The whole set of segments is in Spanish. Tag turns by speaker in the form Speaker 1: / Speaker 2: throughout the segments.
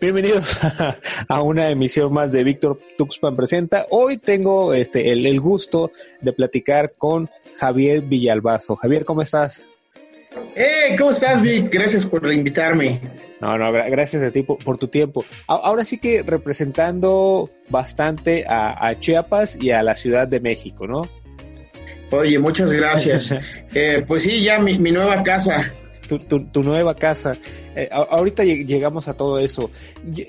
Speaker 1: Bienvenidos a, una emisión más de Víctor Tuxpan Presenta. Hoy tengo este, el, gusto de platicar con Javier Villalbazo. Javier, ¿cómo estás?
Speaker 2: ¡Eh! ¿Cómo estás, Vic? Gracias por invitarme.
Speaker 1: No, no, gracias a ti por, tu tiempo. Ahora sí que representando bastante a, Chiapas y a la Ciudad de México, ¿no?
Speaker 2: Oye, muchas gracias. Eh, pues sí, ya mi nueva casa
Speaker 1: tu, nueva casa. Eh, ahorita llegamos a todo eso.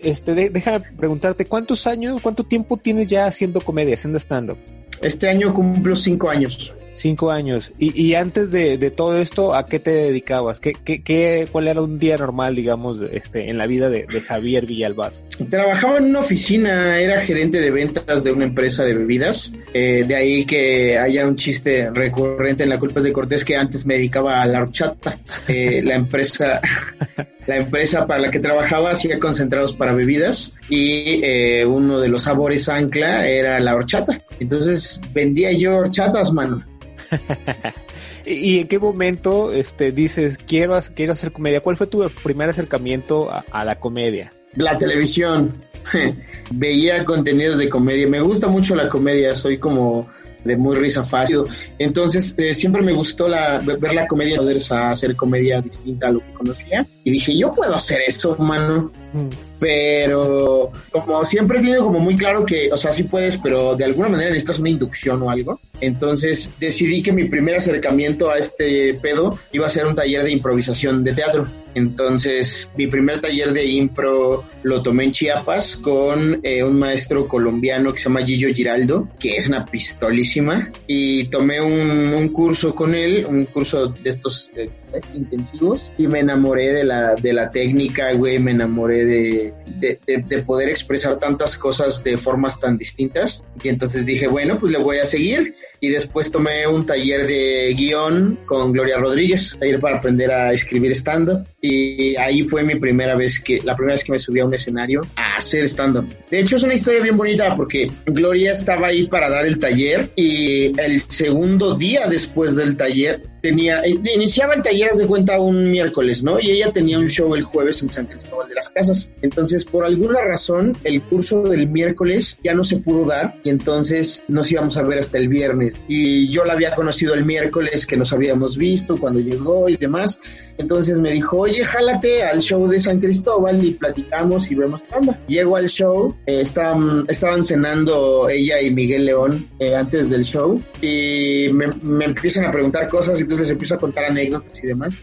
Speaker 1: Este, déjame preguntarte, ¿cuántos años, cuánto tiempo tienes ya haciendo comedia, haciendo stand-up?
Speaker 2: Este año cumplo cinco años.
Speaker 1: Cinco años. Y, y antes de, de, todo esto, ¿a qué te dedicabas? ¿Qué, qué, qué, cuál era un día normal, digamos, este, en la vida de, de, Javier Villalbaz?
Speaker 2: Trabajaba en una oficina, era gerente de ventas de una empresa de bebidas. Eh, de ahí que haya un chiste recurrente en la culpa de Cortés que antes me dedicaba a la horchata. Eh, la empresa, la empresa para la que trabajaba hacía concentrados para bebidas y eh, uno de los sabores ancla era la horchata. Entonces vendía yo horchatas, mano.
Speaker 1: ¿Y en qué momento este, dices, quiero, quiero hacer comedia? ¿Cuál fue tu primer acercamiento a, la comedia?
Speaker 2: La televisión. Veía contenidos de comedia. Me gusta mucho la comedia. Soy como de muy risa fácil. Entonces, eh, siempre me gustó la, ver la comedia, poder hacer comedia distinta a lo que conocía. Y dije, yo puedo hacer eso, mano. Mm. Pero como siempre tiene como muy claro que, o sea, sí puedes, pero de alguna manera necesitas una inducción o algo. Entonces decidí que mi primer acercamiento a este pedo iba a ser un taller de improvisación de teatro. Entonces mi primer taller de impro lo tomé en Chiapas con eh, un maestro colombiano que se llama Gillo Giraldo, que es una pistolísima. Y tomé un, curso con él, un curso de estos eh, intensivos, y me enamoré de la, de la técnica, güey, me enamoré de de, poder expresar tantas cosas de formas tan distintas. Y entonces dije, bueno, pues le voy a seguir. Y después tomé un taller de guion con Gloria Rodríguez, taller para aprender a escribir stand-up. Y ahí fue mi primera vez que, la primera vez que me subí a un escenario a hacer stand-up. De hecho, es una historia bien bonita porque Gloria estaba ahí para dar el taller y el segundo día después del taller tenía, eh, iniciaba el taller de cuenta un miércoles, ¿no? Y ella tenía un show el jueves en San Cristóbal de las Casas. Entonces, por alguna razón, el curso del miércoles ya no se pudo dar y entonces nos íbamos a ver hasta el viernes. Y yo la había conocido el miércoles que nos habíamos visto cuando llegó y demás. Entonces me dijo, oye, jálate al show de San Cristóbal y platicamos y vemos qué onda. Llego al show, eh, estaban, estaban cenando ella y Miguel León eh, antes del show y me, me empiezan a preguntar cosas y les empiezo a contar anécdotas y demás.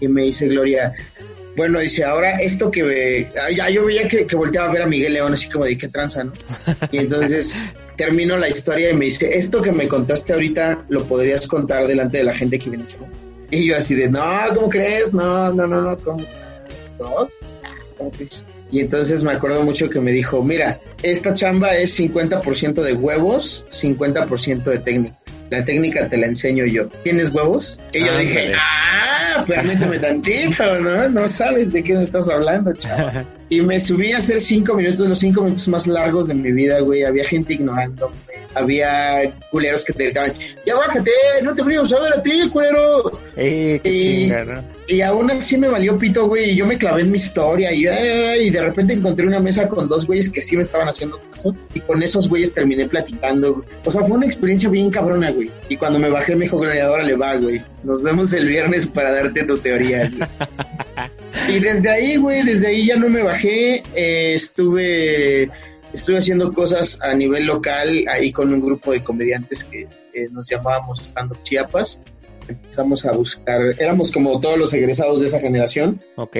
Speaker 2: Y me dice Gloria, bueno, dice, ahora esto que ya yo veía que, que, volteaba a ver a Miguel León así como de qué tranza, ¿no? Y entonces termino la historia y me dice, esto que me contaste ahorita lo podrías contar delante de la gente que viene Y yo así de, no, ¿cómo crees? No, no, no, no, ¿cómo? ¿No? Y entonces me acuerdo mucho que me dijo, mira, esta chamba es 50% de huevos, 50% de técnica. La técnica te la enseño yo. ¿Tienes huevos? Y yo dije, ah, permíteme tantito, ¿no? No sabes de qué me estás hablando, chaval. y me subí a hacer cinco minutos, los cinco minutos más largos de mi vida, güey. Había gente ignorando, había culeros que te gritaban, ya bájate, no te venimos a ver a ti, cuero.
Speaker 1: Eh, qué y, chinga, ¿no?
Speaker 2: y aún así me valió pito, güey, y yo me clavé en mi historia y, y de repente encontré una mesa con dos güeyes que sí me estaban haciendo caso y con esos güeyes terminé platicando. O sea, fue una experiencia bien cabrona, güey. Y cuando me bajé me dijo, ahora le va, güey. Nos vemos el viernes para darte tu teoría. y desde ahí, güey, desde ahí ya no me bajé. Eh, estuve, estuve haciendo cosas a nivel local ahí con un grupo de comediantes que nos llamábamos Estando Chiapas empezamos a buscar, éramos como todos los egresados de esa generación.
Speaker 1: Ok.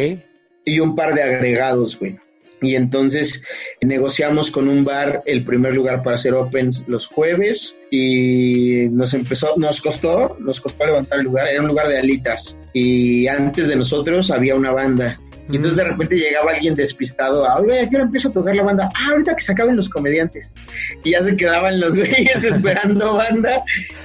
Speaker 2: Y un par de agregados, güey. Y entonces negociamos con un bar el primer lugar para hacer opens los jueves y nos empezó, nos costó, nos costó levantar el lugar, era un lugar de alitas y antes de nosotros había una banda y entonces de repente llegaba alguien despistado a, oye, ¿a qué hora empiezo a tocar la banda? Ah, ahorita que se acaben los comediantes. Y ya se quedaban los güeyes esperando banda,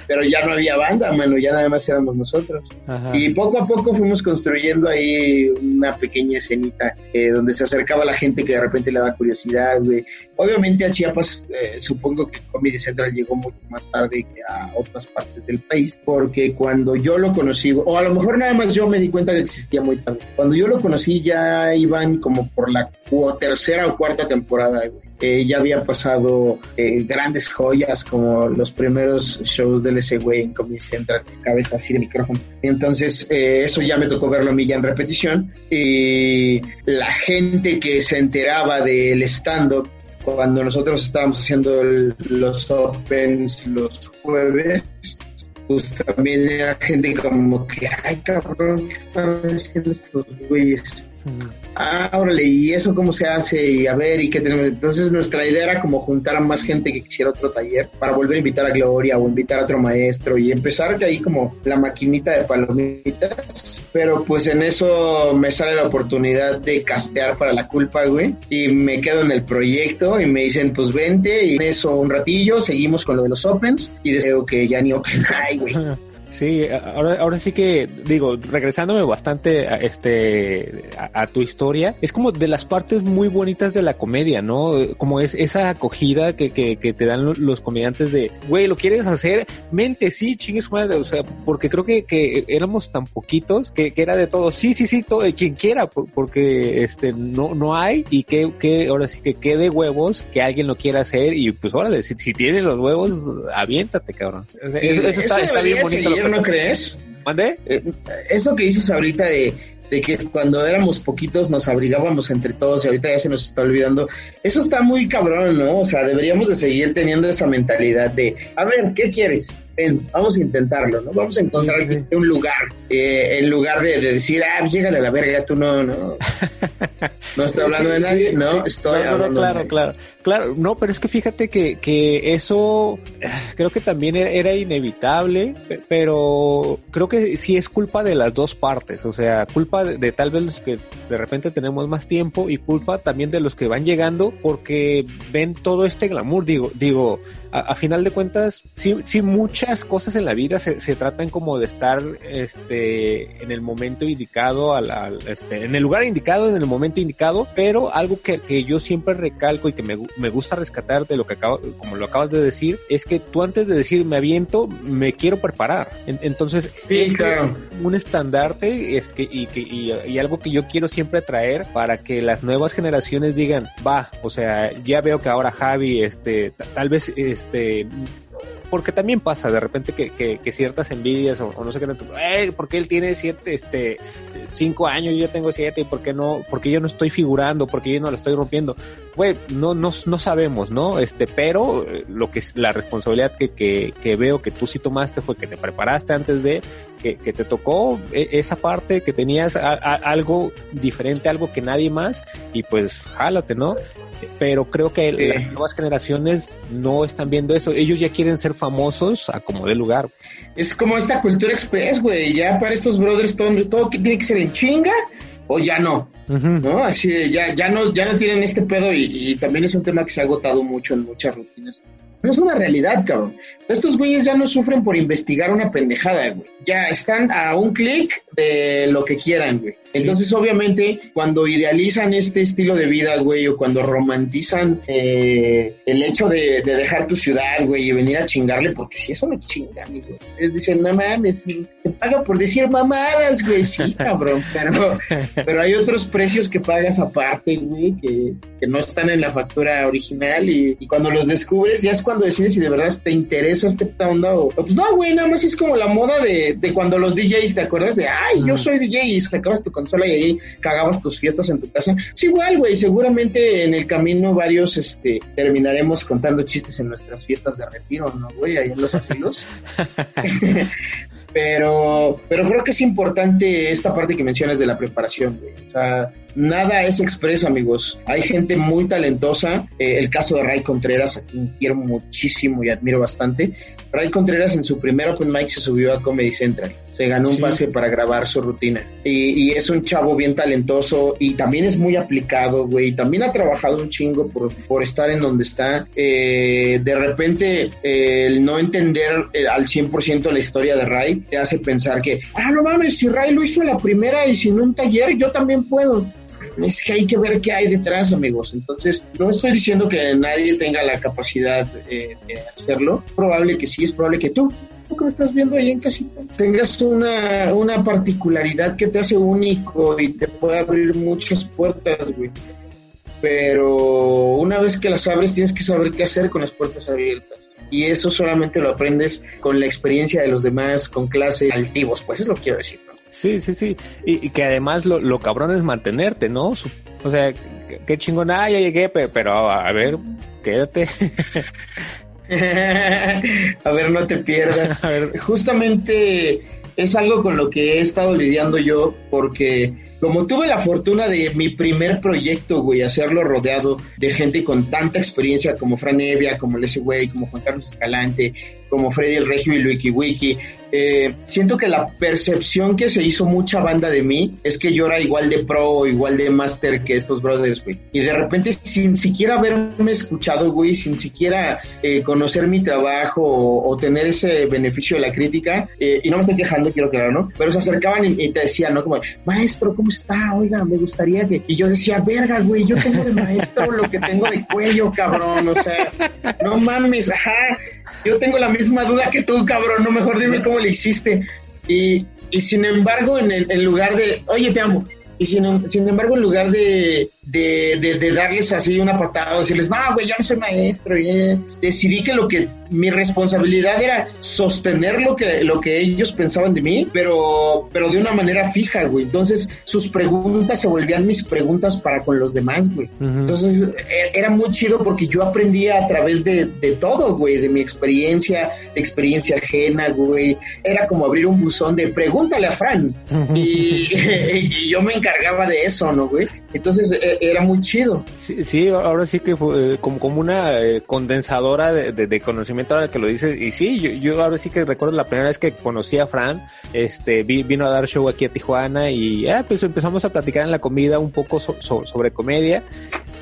Speaker 2: pero ya no había banda, mano, ya nada más éramos nosotros. Y poco a poco fuimos construyendo ahí una pequeña escenita eh, donde se acercaba la gente que de repente le da curiosidad, güey. Obviamente a Chiapas, eh, supongo que Comedy Central llegó mucho más tarde que a otras partes del país, porque cuando yo lo conocí, o a lo mejor nada más yo me di cuenta que existía muy tarde, cuando yo lo conocí ya iban como por la tercera o cuarta temporada, güey. ya había pasado eh, grandes joyas como los primeros shows del ese güey en Comedy Central, cabeza así de micrófono. Entonces, eh, eso ya me tocó verlo a mí ya en repetición. Y la gente que se enteraba del stand-up cuando nosotros estábamos haciendo los opens los jueves, pues también era gente como que, ay cabrón, ¿qué están haciendo estos güeyes? Ah, órale, ¿y eso cómo se hace? Y a ver, ¿y qué tenemos? Entonces nuestra idea era como juntar a más gente que quisiera otro taller para volver a invitar a Gloria o invitar a otro maestro y empezar que ahí como la maquinita de palomitas. Pero pues en eso me sale la oportunidad de castear para la culpa, güey. Y me quedo en el proyecto y me dicen, pues vente y en eso un ratillo, seguimos con lo de los Opens y deseo que ya ni Open hay, güey.
Speaker 1: Sí, ahora, ahora sí que digo, regresándome bastante a, este a, tu historia, es como de las partes muy bonitas de la comedia, ¿no? Como es esa acogida que, que, que te dan los comediantes de, güey, ¿lo quieres hacer? Mente, sí, chingues madre, o sea, porque creo que, que éramos tan poquitos que, que era de todo, sí, sí, sí, todo, quien quiera, porque este no, no hay y que, que ahora sí que quede huevos que alguien lo quiera hacer y pues órale, si, si tienes los huevos, aviéntate, cabrón. eso, eso, está, está bien bonito.
Speaker 2: ¿No crees?
Speaker 1: ¿Mande?
Speaker 2: Eh, eso que dices ahorita de, de que cuando éramos poquitos nos abrigábamos entre todos y ahorita ya se nos está olvidando. Eso está muy cabrón, ¿no? O sea, deberíamos de seguir teniendo esa mentalidad de, a ver, ¿qué quieres? Vamos a intentarlo, ¿no? Vamos a encontrar un lugar, eh, en lugar de, decir, ah, pues llégale a la verga, tú no, no. No estoy hablando de nadie, no, estoy hablando
Speaker 1: claro,
Speaker 2: de
Speaker 1: claro, claro, no, pero es que fíjate que, que eso creo que también era inevitable, pero creo que sí es culpa de las dos partes, o sea, culpa de, tal vez los que de repente tenemos más tiempo y culpa también de los que van llegando porque ven todo este glamour, digo, digo, a, final de cuentas, sí, sí muchas cosas en la vida se, se tratan como de estar este, en el momento indicado, al, este, en el lugar indicado, en el momento indicado, pero algo que, que yo siempre recalco y que me, me gusta rescatar de lo que acabo, como lo acabas de decir, es que tú antes de decir me aviento, me quiero preparar. entonces, un estandarte es que, y, que, y, algo que yo quiero siempre traer para que las nuevas generaciones digan, va, o sea, ya veo que ahora Javi, este, tal vez, este, porque también pasa de repente que, ciertas envidias o, no sé qué tanto, porque él tiene siete, este, cinco años, yo tengo siete, y por qué no, porque yo no estoy figurando, porque yo no la estoy rompiendo. Güey, no, no, no sabemos, ¿no? Este, pero eh, lo que es la responsabilidad que, que, que veo que tú sí tomaste fue que te preparaste antes de, que, que te tocó e, esa parte, que tenías algo diferente, algo que nadie más, y pues jálate, ¿no? pero creo que las nuevas generaciones no están viendo eso. Ellos ya quieren ser famosos a como de lugar.
Speaker 2: Es como esta cultura express, güey. Ya para estos brothers todo, todo tiene que ser en chinga o ya no. ¿No? Así ya, ya no, ya no tienen este pedo y, y también es un tema que se ha agotado mucho en muchas rutinas no es una realidad, cabrón. Estos güeyes ya no sufren por investigar una pendejada, güey. Ya están a un clic de lo que quieran, güey. Entonces, obviamente, cuando idealizan este estilo de vida, güey, o cuando romantizan eh, el hecho de, dejar tu ciudad, güey, y venir a chingarle, porque si eso me chinga, amigos. Ustedes dicen, no mames, te paga por decir mamadas, güey. Sí, cabrón, pero, pero hay otros precios que pagas aparte, güey, que, que no están en la factura original y, y cuando los descubres ya es cuando decides si de verdad te interesa este onda o, pues no, güey, nada más es como la moda de, de cuando los DJs, ¿te acuerdas? De, ay, yo soy DJ y sacabas tu consola y ahí cagabas tus fiestas en tu casa. Es igual, güey, seguramente en el camino varios, este, terminaremos contando chistes en nuestras fiestas de retiro, ¿no, güey? Ahí en los asilos. pero, pero creo que es importante esta parte que mencionas de la preparación, güey. O sea, nada es expresa, amigos. Hay gente muy talentosa. Eh, el caso de Ray Contreras, a quien quiero muchísimo y admiro bastante. Ray Contreras en su primer open mic se subió a Comedy Central. Se ganó un pase para grabar su rutina. Y, es un chavo bien talentoso y también es muy aplicado, güey. También ha trabajado un chingo por, por estar en donde está. Eh, de repente, el no entender eh, al 100% la historia de Ray te hace pensar que, ah, no mames, si Ray lo hizo la primera y sin un taller, yo también puedo es que hay que ver qué hay detrás, amigos. Entonces, no estoy diciendo que nadie tenga la capacidad de hacerlo. probable que sí, es probable que tú tú que me estás viendo ahí en casita, tengas una, una particularidad que te hace único y te puede abrir muchas puertas, güey. Pero una vez que las abres, tienes que saber qué hacer con las puertas abiertas. Y eso solamente lo aprendes con la experiencia de los demás, con clases altivos, pues es lo que quiero decir, ¿no?
Speaker 1: Sí, sí, sí. Y, que además lo, lo cabrón es mantenerte, ¿no? o sea, qué, chingón, ah, ya llegué, pero, a ver, quédate.
Speaker 2: a ver, no te pierdas. Justamente es algo con lo que he estado lidiando yo porque como tuve la fortuna de mi primer proyecto, güey, hacerlo rodeado de gente con tanta experiencia como Fran Evia, como Leslie Güey, como Juan Carlos Escalante, como Freddy el Regio y Luiki Wiki, eh, siento que la percepción que se hizo mucha banda de mí es que yo era igual de pro, igual de master que estos brothers, güey. Y de repente, sin siquiera haberme escuchado, güey, sin siquiera eh, conocer mi trabajo o, tener ese beneficio de la crítica, eh, y no me estoy quejando, quiero claro, ¿no? Pero se acercaban y, te decían, ¿no? Como, maestro, ¿cómo está? Oiga, me gustaría que... Y yo decía, verga, güey, yo tengo de maestro lo que tengo de cuello, cabrón, o sea, no mames, ajá, yo tengo la misma duda que tú, cabrón, no mejor dime cómo le hiciste. Y, y sin embargo, en, el, en lugar de, oye, te amo, y sin, sin embargo, en lugar de, de, de, darles así una patada, decirles, no, güey, yo no soy maestro, y, decidí que lo que mi responsabilidad era sostener lo que, lo que ellos pensaban de mí, pero, pero de una manera fija, güey. Entonces, sus preguntas se volvían mis preguntas para con los demás, güey. Entonces, e, era muy chido porque yo aprendía a través de, de todo, güey, de mi experiencia, de experiencia ajena, güey. Era como abrir un buzón de pregúntale a Fran. y, y yo me encargaba de eso, ¿no, güey? Entonces e, era muy chido.
Speaker 1: Sí, ahora sí que fue eh, como, como una eh, condensadora de, de, conocimiento ahora que lo dices. Y sí, yo, yo, ahora sí que recuerdo la primera vez que conocí a Fran, este, vino a dar show aquí a Tijuana y ah, pues empezamos a platicar en la comida un poco sobre comedia.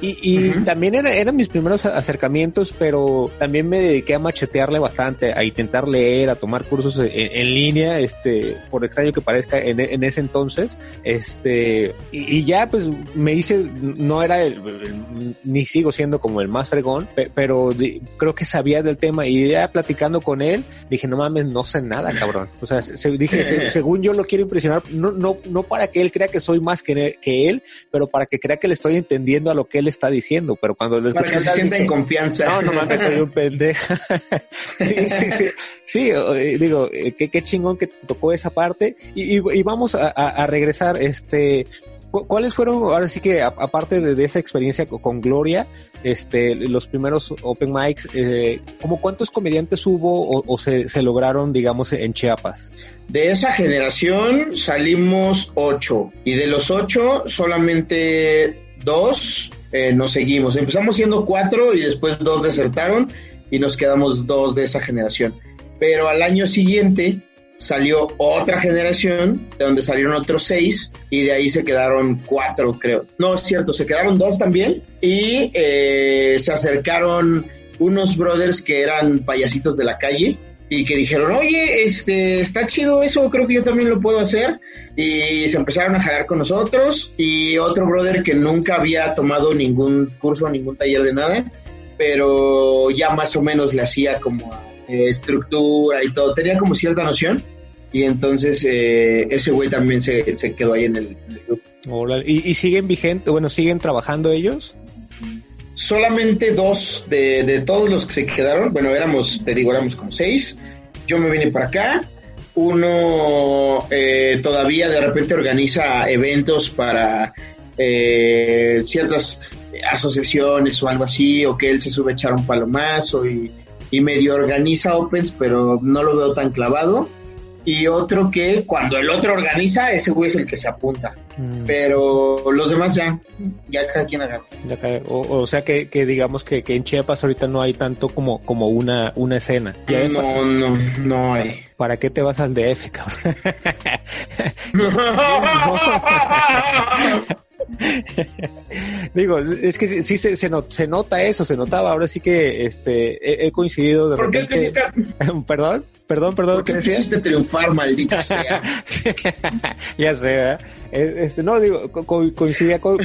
Speaker 1: Y, y también eran mis primeros acercamientos, pero también me dediqué a machetearle bastante, a intentar leer, a tomar cursos en, línea, este, por extraño que parezca en, en ese entonces, este, y, y, ya pues me hice, no era el, ni sigo siendo como el más fregón, pero creo que sabía del tema y ya platicando con él, dije, no mames, no sé nada, cabrón. O sea, dije, según yo lo quiero impresionar, no, no, no para que él crea que soy más que, que él, pero para que crea que le estoy entendiendo a lo que él está diciendo, pero cuando lo
Speaker 2: Para que se sienta en confianza.
Speaker 1: No, no mames, soy un pendejo. sí, sí, sí. Sí, eh, digo, eh, qué, qué chingón que te tocó esa parte. Y, y, vamos a, a, regresar, este, ¿Cuáles fueron, ahora sí que aparte de, esa experiencia con Gloria, este, los primeros open mics, eh, como cuántos comediantes hubo o, se, lograron, digamos, en Chiapas?
Speaker 2: De esa generación salimos ocho y de los ocho solamente dos eh, nos seguimos. Empezamos siendo cuatro y después dos desertaron y nos quedamos dos de esa generación. Pero al año siguiente salió otra generación, de donde salieron otros seis, y de ahí se quedaron cuatro, creo. No, es cierto, se quedaron dos también, y eh, se acercaron unos brothers que eran payasitos de la calle, y que dijeron, oye, este, está chido eso, creo que yo también lo puedo hacer. Y se empezaron a jalar con nosotros. Y otro brother que nunca había tomado ningún curso, ningún taller de nada, pero ya más o menos le hacía como eh, estructura y todo, tenía como cierta noción. Y entonces eh, ese güey también se, se, quedó ahí en el,
Speaker 1: grupo. ¿Y, ¿Y, siguen vigentes, bueno, siguen trabajando ellos?
Speaker 2: solamente dos de, de, todos los que se quedaron, bueno, éramos, te digo, éramos como seis, yo me vine para acá, uno eh, todavía de repente organiza eventos para eh, ciertas asociaciones o algo así, o que él se sube a echar un palomazo y, y medio organiza opens, pero no lo veo tan clavado y otro que cuando el otro organiza, ese güey es el que se apunta. Mm. Pero los demás ya, ya cada quien agarra.
Speaker 1: o, sea que, que digamos que, que, en Chiapas ahorita no hay tanto como, como una, una escena.
Speaker 2: no, no, no hay.
Speaker 1: ¿Para qué te vas al DF, cabrón? Digo, es que sí, se, se, se, nota eso, se notaba. Ahora sí que este he, coincidido de
Speaker 2: ¿Por repente...
Speaker 1: ¿Perdón? Perdón, perdón,
Speaker 2: ¿Por qué quisiste triunfar, maldita sea?
Speaker 1: ya sé, ¿verdad? Este, no, digo, coincidía con,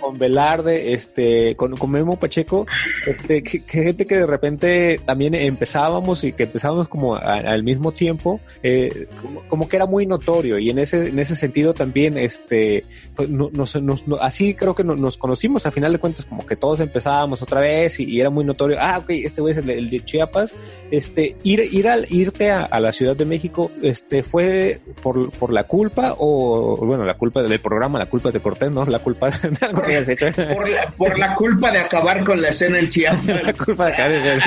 Speaker 1: con, Velarde, este, con, con, Memo Pacheco, este, que, gente que de repente también empezábamos y que empezábamos como al mismo tiempo, eh, como, que era muy notorio y en ese, en ese sentido también, este, pues, nos, nos, así creo que nos conocimos a final de cuentas, como que todos empezábamos otra vez y, era muy notorio, ah, ok, este güey es el, de Chiapas, este, ir, ir al, irte a, a, la Ciudad de México, este, fue por, por la culpa o, bueno, la culpa del programa, la culpa de Cortés, ¿no? La culpa de algo que
Speaker 2: hecho. Por la, por la culpa de acabar con la escena en Chiapas. la culpa de acabar
Speaker 1: en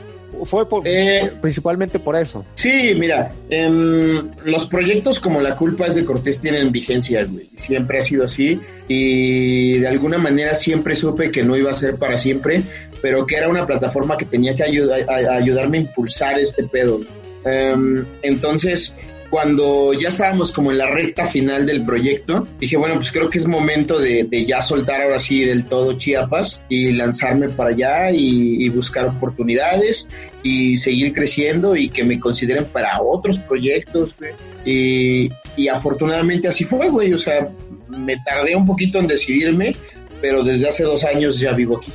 Speaker 1: fue por, eh, principalmente por eso.
Speaker 2: Sí, mira, em, los proyectos como La culpa es de Cortés tienen vigencia, güey. Siempre ha sido así y de alguna manera siempre supe que no iba a ser para siempre, pero que era una plataforma que tenía que ayudar, a, ayudarme a impulsar este pedo. Em, entonces, cuando ya estábamos como en la recta final del proyecto, dije, bueno, pues creo que es momento de, ya soltar ahora sí del todo Chiapas y lanzarme para allá y, buscar oportunidades y seguir creciendo y que me consideren para otros proyectos. Y, y afortunadamente así fue, güey. O sea, me tardé un poquito en decidirme, pero desde hace dos años ya vivo aquí.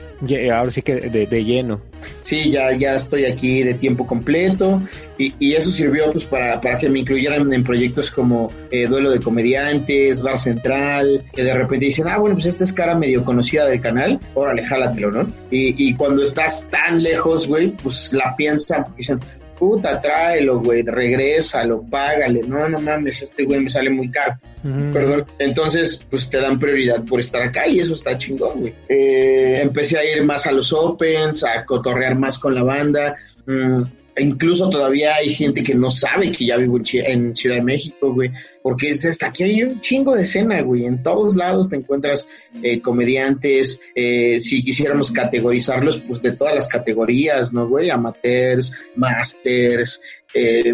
Speaker 1: ahora sí que de, lleno.
Speaker 2: Sí, ya, ya estoy aquí de tiempo completo y, y eso sirvió pues para, para, que me incluyeran en proyectos como eh, Duelo de Comediantes, Bar Central, que de repente dicen, ah, bueno, pues esta es cara medio conocida del canal, órale, jálatelo, ¿no? Y, y cuando estás tan lejos, güey, pues la piensan, dicen, puta, tráelo, güey, regrésalo, págale, no, no mames, este güey me sale muy caro. Perdón. Entonces, pues te dan prioridad por estar acá y eso está chingón, güey. Eh, empecé a ir más a los opens, a cotorrear más con la banda. Mm, incluso todavía hay gente que no sabe que ya vivo en, Ciudad de México, güey, porque es hasta aquí hay un chingo de escena, güey, en todos lados te encuentras eh, comediantes, eh, si quisiéramos categorizarlos, pues de todas las categorías, ¿no, güey? Amateurs, masters, eh,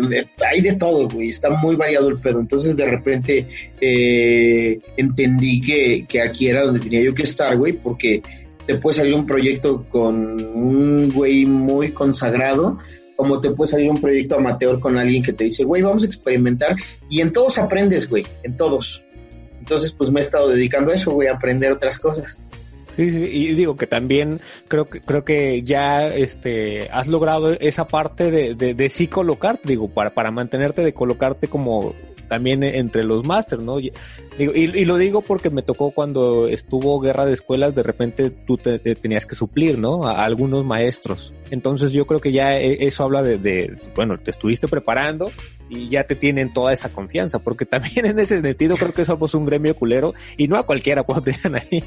Speaker 2: hay de todo, güey, está muy variado el pedo, entonces de repente entendí que, que aquí era donde tenía yo que estar, güey, porque te puede salir un proyecto con un güey muy consagrado, como te puede salir un proyecto amateur con alguien que te dice, güey, vamos a experimentar y en todos aprendes, güey, en todos. Entonces, pues me he estado dedicando a eso, güey, a aprender otras cosas.
Speaker 1: Sí, sí, y digo que también creo que creo que ya este has logrado esa parte de, de, de sí colocarte, digo, para, para mantenerte de colocarte como también entre los másters, ¿no? Digo, y, lo digo porque me tocó cuando estuvo guerra de escuelas, de repente tú te, tenías que suplir, ¿no? A, algunos maestros. Entonces yo creo que ya e, eso habla de, bueno, te estuviste preparando y ya te tienen toda esa confianza, porque también en ese sentido creo que somos un gremio culero y no a cualquiera cuando te ahí.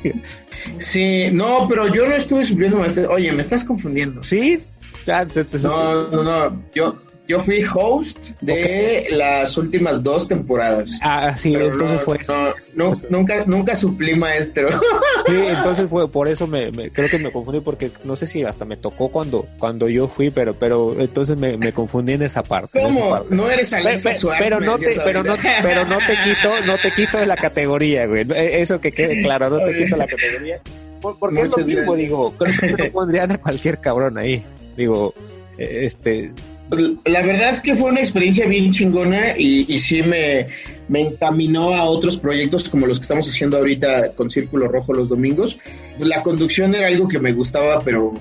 Speaker 2: Sí, no, pero yo no estuve supliendo maestros. Oye, me estás confundiendo.
Speaker 1: Sí,
Speaker 2: ya, no, no, no, yo, yo fui host de las últimas dos temporadas.
Speaker 1: Ah, sí, entonces fue
Speaker 2: no, nunca, nunca suplí maestro.
Speaker 1: Sí, entonces fue por eso me, creo que me confundí porque no sé si hasta me tocó cuando, cuando yo fui, pero, pero entonces me, me confundí en esa parte.
Speaker 2: ¿Cómo? No eres Alexa
Speaker 1: pero, pero no te, pero no, pero no te quito, no te quito de la categoría, güey. Eso que quede claro, no te quito la categoría. porque es lo mismo, digo, creo que no pondrían a cualquier cabrón ahí. Digo, e, este,
Speaker 2: la verdad es que fue una experiencia bien chingona y, sí me, me, encaminó a otros proyectos como los que estamos haciendo ahorita con Círculo Rojo los domingos. La conducción era algo que me gustaba, pero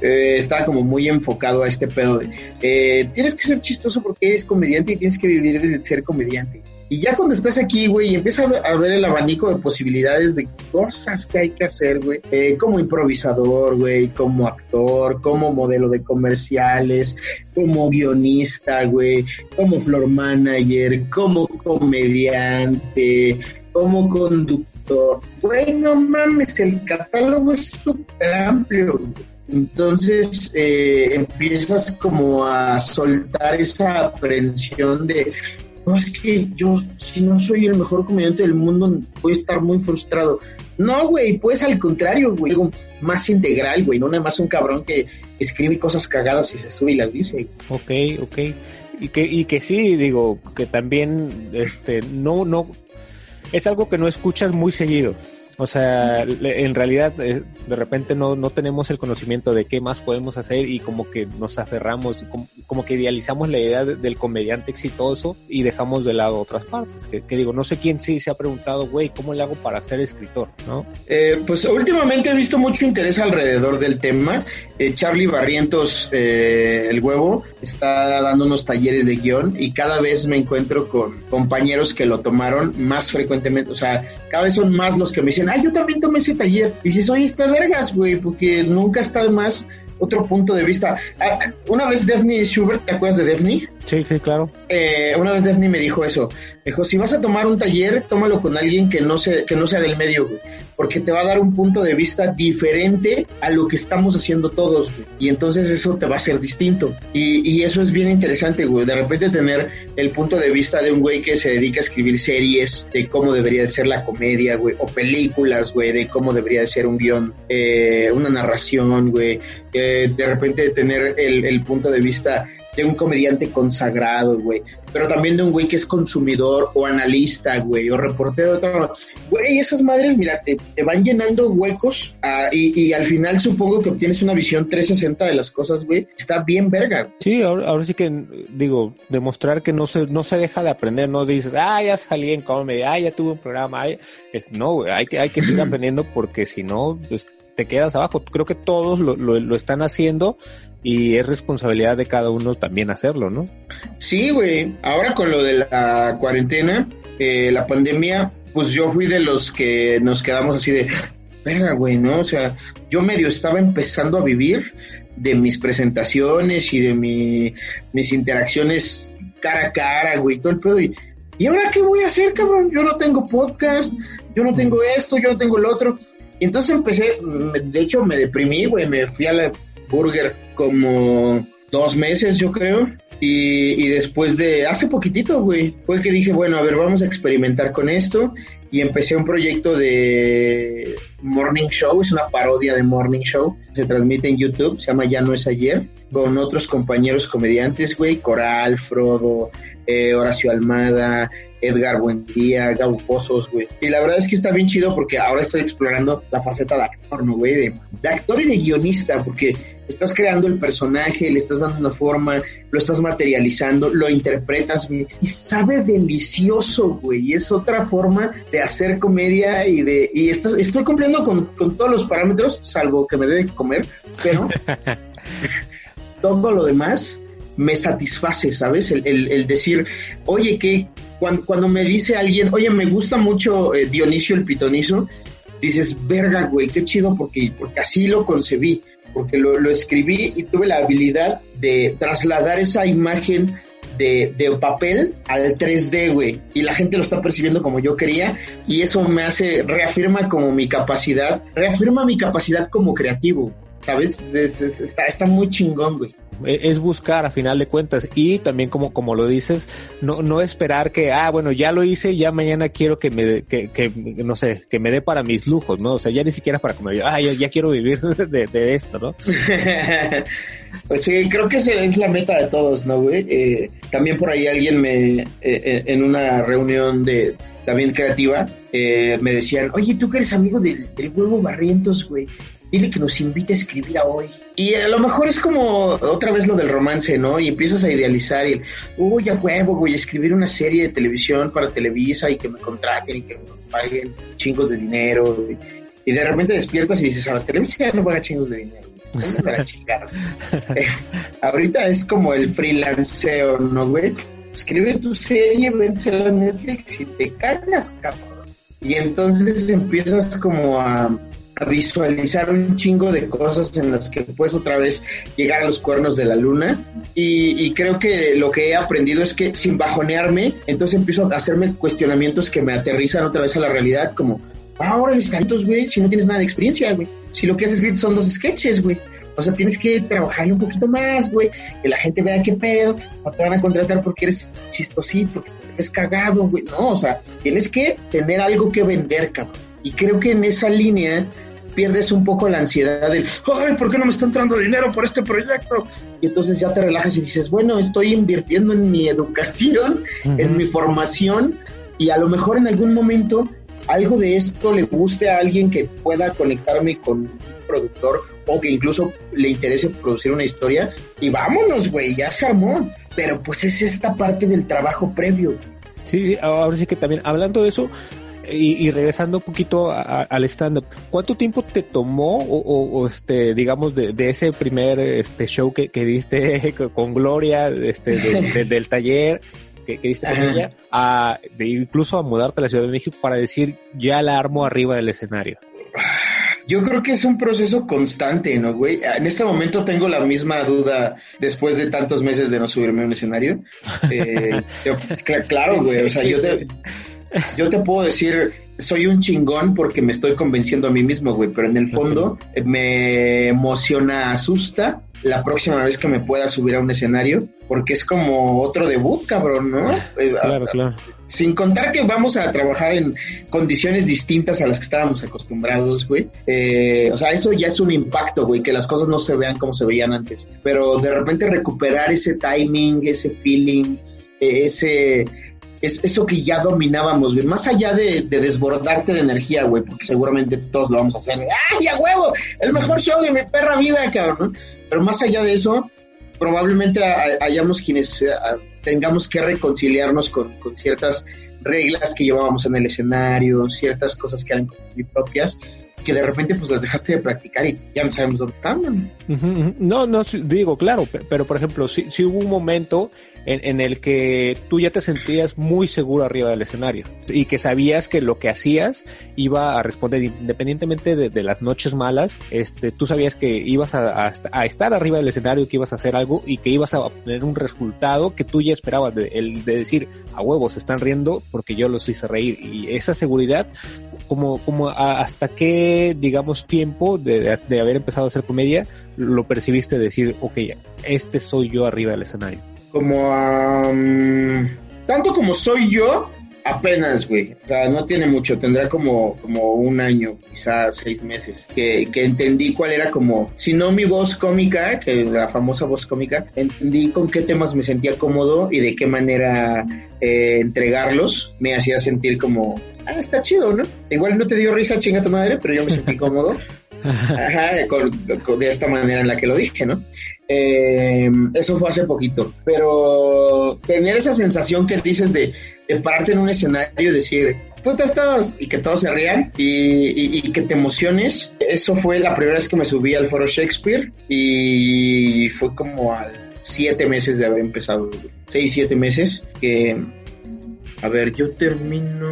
Speaker 2: eh, estaba como muy enfocado a este pedo de eh, tienes que ser chistoso porque eres comediante y tienes que vivir de ser comediante. Y ya cuando estás aquí, güey, y empiezas a ver el abanico de posibilidades de cosas que hay que hacer, güey, eh, como improvisador, güey, como actor, como modelo de comerciales, como guionista, güey, como floor manager, como comediante, como conductor. Güey, no mames, el catálogo es súper amplio, Entonces eh, empiezas como a soltar esa aprensión de no es que yo, si no soy el mejor comediante del mundo, voy a estar muy frustrado. No, güey, pues al contrario, güey, algo más integral, güey, no nada más un cabrón que escribe cosas cagadas y se sube y las dice.
Speaker 1: Ok, ok. Y que, y que sí, digo, que también, este, no, no, es algo que no escuchas muy seguido O sea, en realidad eh, de repente no, no tenemos el conocimiento de qué más podemos hacer y como que nos aferramos, como, que idealizamos la idea del comediante exitoso y dejamos de lado otras partes. Que, digo, no sé quién sí se ha preguntado, güey, ¿cómo le hago para ser escritor? ¿No?
Speaker 2: Eh, pues últimamente he visto mucho interés alrededor del tema. Eh, Charlie Barrientos, el huevo, está dando unos talleres de guion y cada vez me encuentro con compañeros que lo tomaron más frecuentemente. O sea, cada vez son más los que me dicen, ay, yo también tomé ese taller. Y dices, oye, está vergas, güey, porque nunca está de más otro punto de vista. Ah, una vez Daphne Schubert, ¿te acuerdas de Daphne?
Speaker 1: Sí, sí, claro.
Speaker 2: Eh, una vez Daphne me dijo eso. Dijo, si vas a tomar un taller, tómalo con alguien que no, se, que no sea del medio, güey, porque te va a dar un punto de vista diferente a lo que estamos haciendo todos, güey. Y entonces eso te va a ser distinto. Y, y eso es bien interesante, güey. De repente tener el punto de vista de un güey que se dedica a escribir series de cómo debería de ser la comedia, güey, o películas, güey, de cómo debería de ser un guion, eh, una narración, güey. Eh, de repente tener el, el punto de vista de un comediante consagrado, güey, pero también de un güey que es consumidor o analista, güey, o reportero. Otro. Güey, esas madres, mira, te, van llenando huecos ah, y, al final supongo que obtienes una visión 360 de las cosas, güey. Está bien verga.
Speaker 1: Sí, ahora, sí que, digo, demostrar que no se, no se deja de aprender, no dices, ah, ya salí en comedia, ah, ya tuve un programa, es, no, güey, hay que, hay que seguir aprendiendo porque si no, pues, te quedas abajo. Creo que todos lo, lo, están haciendo y es responsabilidad de cada uno también hacerlo, ¿no?
Speaker 2: Sí, güey. Ahora con lo de la cuarentena, eh, la pandemia, pues yo fui de los que nos quedamos así de, verga, güey, ¿no? O sea, yo medio estaba empezando a vivir de mis presentaciones y de mi, mis interacciones cara a cara, güey, todo el pedo. Y, ¿Y ahora qué voy a hacer, cabrón? Yo no tengo podcast, yo no tengo esto, yo no tengo lo otro. Y entonces empecé, de hecho me deprimí, güey, me fui a la burger como dos meses, yo creo. Y, y, después de, hace poquitito, güey, fue que dije, bueno, a ver, vamos a experimentar con esto. Y empecé un proyecto de Morning Show, es una parodia de Morning Show. Se transmite en YouTube, se llama Ya no es ayer, con otros compañeros comediantes, güey, Coral, Frodo, eh, Horacio Almada, Edgar Buendía, Gabo Pozos, güey. Y la verdad es que está bien chido porque ahora estoy explorando la faceta de actor, ¿no, güey? De, actor y de guionista, porque estás creando el personaje, le estás dando una forma, lo estás materializando, lo interpretas, y sabe delicioso, güey. Y es otra forma de hacer comedia y de... Y estás, estoy cumpliendo con, con todos los parámetros, salvo que me debe comer, pero... todo lo demás me satisface, ¿sabes? El, decir, oye, que cuando, me dice alguien, oye, me gusta mucho eh, Dionisio el Pitonizo, dices, verga, güey, qué chido, porque, porque así lo concebí, porque lo, lo escribí y tuve la habilidad de trasladar esa imagen de, de, papel al 3D, güey. Y la gente lo está percibiendo como yo quería. Y eso me hace, reafirma como mi capacidad, reafirma mi capacidad como creativo. ¿Sabes? está, está muy chingón, güey.
Speaker 1: E, es buscar a final de cuentas y también como, como lo dices, no, no esperar que, ah, bueno, ya lo hice, ya mañana quiero que me, que, que no sé, que me dé para mis lujos, ¿no? O sea, ya ni siquiera para comer, ah, ya, quiero vivir de, de esto, ¿no?
Speaker 2: pues sí, creo que esa es la meta de todos, ¿no, güey? Eh, también por ahí alguien me, eh, en una reunión de, también creativa, eh, me decían, oye, tú que eres amigo del, del huevo Barrientos, güey, dile que nos invite a escribir a hoy. Y a lo mejor es como otra vez lo del romance, ¿no? Y empiezas a idealizar y, uy, a huevo, voy a escribir una serie de televisión para Televisa y que me contraten y que me paguen chingos de dinero. Y, de repente despiertas y dices, a la Televisa ya no paga chingos de dinero. Para. Eh, ahorita es como el freelanceo, ¿no, güey? Escribe tu serie, vénsela a Netflix y te cagas, cabrón. Y entonces empiezas como a a visualizar un chingo de cosas en las que puedes otra vez llegar a los cuernos de la luna. Y, creo que lo que he aprendido es que sin bajonearme, entonces empiezo a hacerme cuestionamientos que me aterrizan otra vez a la realidad, como, ah, ahora les tantos, güey, si no tienes nada de experiencia, güey. Si lo que has escrito son dos sketches, güey. O sea, tienes que trabajarle un poquito más, güey, que la gente vea qué pedo, no te van a contratar porque eres chistosito, porque eres cagado, güey. No, o sea, tienes que tener algo que vender, cabrón. Y creo que en esa línea pierdes un poco la ansiedad del, ay, ¿por qué no me está entrando dinero por este proyecto? Y entonces ya te relajas y dices, bueno, estoy invirtiendo en mi educación, en mi formación, y a lo mejor en algún momento algo de esto le guste a alguien que pueda conectarme con un productor o que incluso le interese producir una historia y vámonos, güey, ya se armó. Pero pues es esta parte del trabajo previo.
Speaker 1: Sí, ahora sí que también, hablando de eso, y, regresando un poquito al stand-up, ¿cuánto tiempo te tomó o, este, digamos, de, ese primer este show que, diste con Gloria, este, del taller que, diste con ella, a, de incluso a mudarte a la Ciudad de México para decir, ya la armo arriba del escenario?
Speaker 2: Yo creo que es un proceso constante, ¿no, güey? En este momento tengo la misma duda después de tantos meses de no subirme a un escenario. Eh, claro, güey, o sea, yo te yo te puedo decir, soy un chingón porque me estoy convenciendo a mí mismo, güey, pero en el fondo me emociona, asusta la próxima vez que me pueda subir a un escenario, porque es como otro debut, cabrón, ¿no? Eh, claro, claro. Sin contar que vamos a trabajar en condiciones distintas a las que estábamos acostumbrados, güey. Eh, o sea, eso ya es un impacto, güey, que las cosas no se vean como se veían antes. Pero de repente recuperar ese timing, ese feeling, eh, ese es eso que ya dominábamos, güey. Más allá de, desbordarte de energía, güey, porque seguramente todos lo vamos a hacer. ¡Ay, a huevo! El mejor show de mi perra vida, cabrón. Pero más allá de eso, probablemente hayamos quienes eh, tengamos que reconciliarnos con, con, ciertas reglas que llevábamos en el escenario, ciertas cosas que eran propias que de repente pues las dejaste de practicar y ya no sabemos dónde están.
Speaker 1: No, no, digo, claro, pero, por ejemplo, si, si hubo un momento en, en, el que tú ya te sentías muy seguro arriba del escenario y que sabías que lo que hacías iba a responder independientemente de, las noches malas, este, tú sabías que ibas a, a, estar arriba del escenario, que ibas a hacer algo y que ibas a obtener un resultado que tú ya esperabas de, el, de decir, a huevos, están riendo porque yo los hice reír y esa seguridad como, como hasta qué, digamos, tiempo de, de, haber empezado a hacer comedia lo percibiste decir, ok, este soy yo arriba del escenario?
Speaker 2: Como, tanto como soy yo, apenas, güey. O sea, no tiene mucho, tendrá como, como un año, quizás seis meses, que, que entendí cuál era como, si no mi voz cómica, que la famosa voz cómica, entendí con qué temas me sentía cómodo y de qué manera eh, entregarlos me hacía sentir como, ah, está chido, ¿no? Igual no te dio risa, chinga tu madre, pero yo me sentí cómodo. Ajá, de esta manera en la que lo dije, ¿no? Eh, eso fue hace poquito, pero tener esa sensación que dices de, pararte en un escenario y decir, putas todos, y que todos se rían y, que te emociones, eso fue la primera vez que me subí al foro Shakespeare y fue como al siete meses de haber empezado, seis, siete meses, que, a ver, yo termino...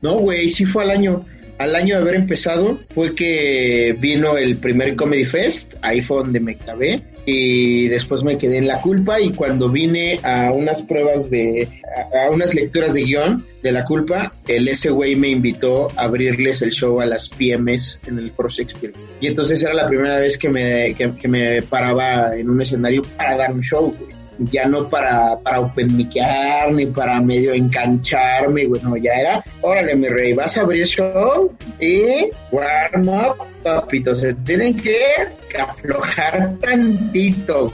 Speaker 2: No, güey, sí fue al año al año de haber empezado fue que vino el primer Comedy Fest, ahí fue donde me clavé y después me quedé en la culpa y cuando vine a unas pruebas de, a, unas lecturas de guion de la culpa, el ese güey me invitó a abrirles el show a las PMs en el Foro Shakespeare. Y entonces era la primera vez que me, que, que me paraba en un escenario para dar un show, güey ya no para, para openmiquear ni para medio engancharme, bueno, ya era, órale, mi rey, vas a abrir show y warm up, papito, se tienen que aflojar tantito.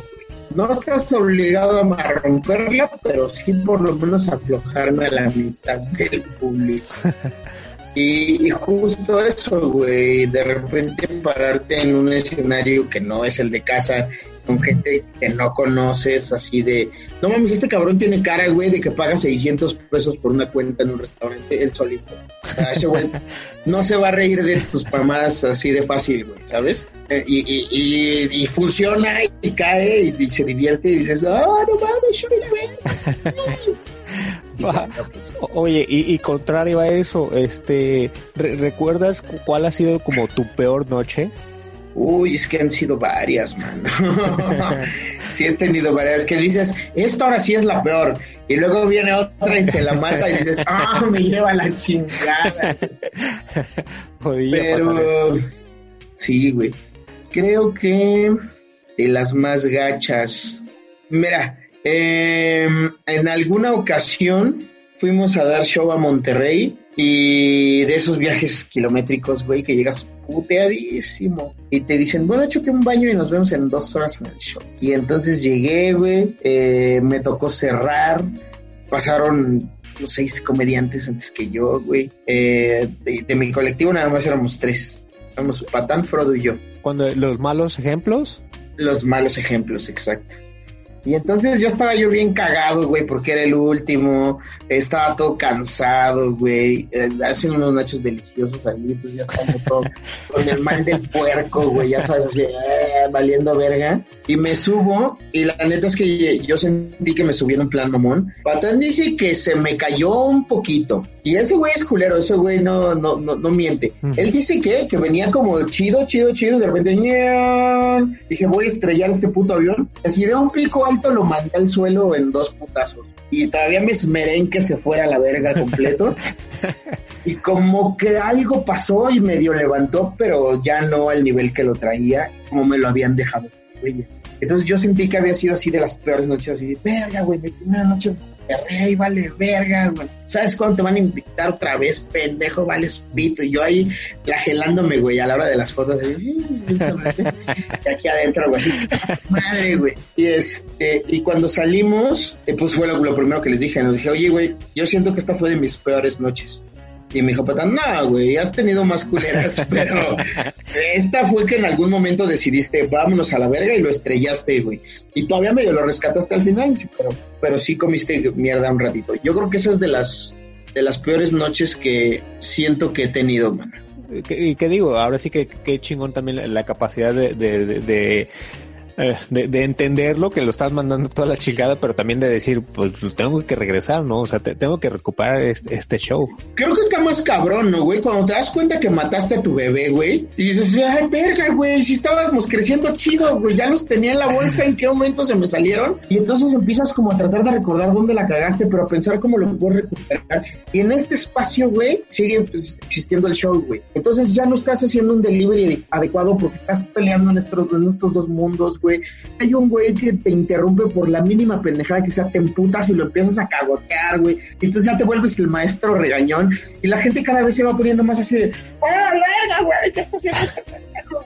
Speaker 2: No estás obligado a romperla, pero sí por lo menos aflojarme a la mitad del público. Y, justo eso, güey, de repente pararte en un escenario que no es el de casa, con gente que no conoces, así de, no mames, este cabrón tiene cara, güey, de que paga 600 pesos por una cuenta en un restaurante, él solito. Ese güey no se va a reír de tus pamadas así de fácil, güey, ¿sabes? Eh, y, y, y, funciona y cae y, se divierte y dices, oh, no mames, yo güey.
Speaker 1: Oye, y, contrario a eso, este, ¿recuerdas cuál ha sido como tu peor noche?
Speaker 2: Uy, es que han sido varias, mano. sí he tenido varias. Que dices, esta ahora sí es la peor. Y luego viene otra y se la mata y dices, ah, me lleva la chingada. Pero, sí, güey. Creo que de las más gachas. Mira, eh, en alguna ocasión fuimos a dar show a Monterrey y de esos viajes kilométricos, güey, que llegas puteadísimo y te dicen, bueno, échate un baño y nos vemos en dos horas en el show. Y entonces llegué, güey, eh, me tocó cerrar, pasaron seis comediantes antes que yo, güey. Eh, de, mi colectivo nada más éramos tres. Éramos Patán, Frodo y yo.
Speaker 1: Cuando los malos ejemplos.
Speaker 2: Los malos ejemplos, exacto. Y entonces yo estaba yo bien cagado, güey, porque era el último, estaba todo cansado, güey, eh, hacen unos nachos deliciosos ahí, pues ya estamos todos con el mal del puerco, güey, ya sabes, así, eh, valiendo verga. Y me subo, y la neta es que yo sentí que me subieron plan mamón. Patán dice que se me cayó un poquito. Y ese güey es culero, ese güey no, no, no, no miente. Él dice que, que venía como chido, chido, chido, y de repente, dije, voy a estrellar este puto avión. Así de un pico alto lo mandé al suelo en dos putazos. Y todavía me esmeré en que se fuera a la verga completo. y como que algo pasó y medio levantó, pero ya no al nivel que lo traía, como me lo habían dejado. Entonces yo sentí que había sido así de las peores noches, así de verga, güey, mi primera noche rey, vale verga, güey. ¿Sabes cuándo te van a invitar otra vez, pendejo, vale pito? Y yo ahí flagelándome, güey, a la hora de las fotos, y aquí adentro, güey, madre, güey. Y este, y cuando salimos, eh, pues fue lo, lo, primero que les dije, les dije, oye, güey, yo siento que esta fue de mis peores noches. Y me dijo, Patán, no, güey, has tenido más culeras, pero esta fue que en algún momento decidiste, vámonos a la verga y lo estrellaste, güey. Y todavía medio lo rescataste al final, pero, pero sí comiste mierda un ratito. Yo creo que esa es de las, de las peores noches que siento que he tenido, man.
Speaker 1: ¿Y qué digo? Ahora sí que qué chingón también la, capacidad de, de eh, de, de, entenderlo, que lo estás mandando toda la chingada, pero también de decir, pues tengo que regresar, ¿no? O sea, tengo que recuperar este, este, show.
Speaker 2: Creo que está más cabrón, ¿no, güey? Cuando te das cuenta que mataste a tu bebé, güey, y dices, ay, verga, güey, si estábamos creciendo chido, güey, ya los tenía en la bolsa, ¿en qué momento se me salieron? Y entonces empiezas como a tratar de recordar dónde la cagaste, pero a pensar cómo lo puedes recuperar. Y en este espacio, güey, sigue pues, existiendo el show, güey. Entonces ya no estás haciendo un delivery adecuado porque estás peleando en estos, en estos dos mundos, güey hay un güey que te interrumpe por la mínima pendejada que sea, te emputas y lo empiezas a cagotear, güey. Y entonces ya te vuelves el maestro regañón y la gente cada vez se va poniendo más así de, ¡ah, verga, güey! ¿Qué está haciendo este pendejo?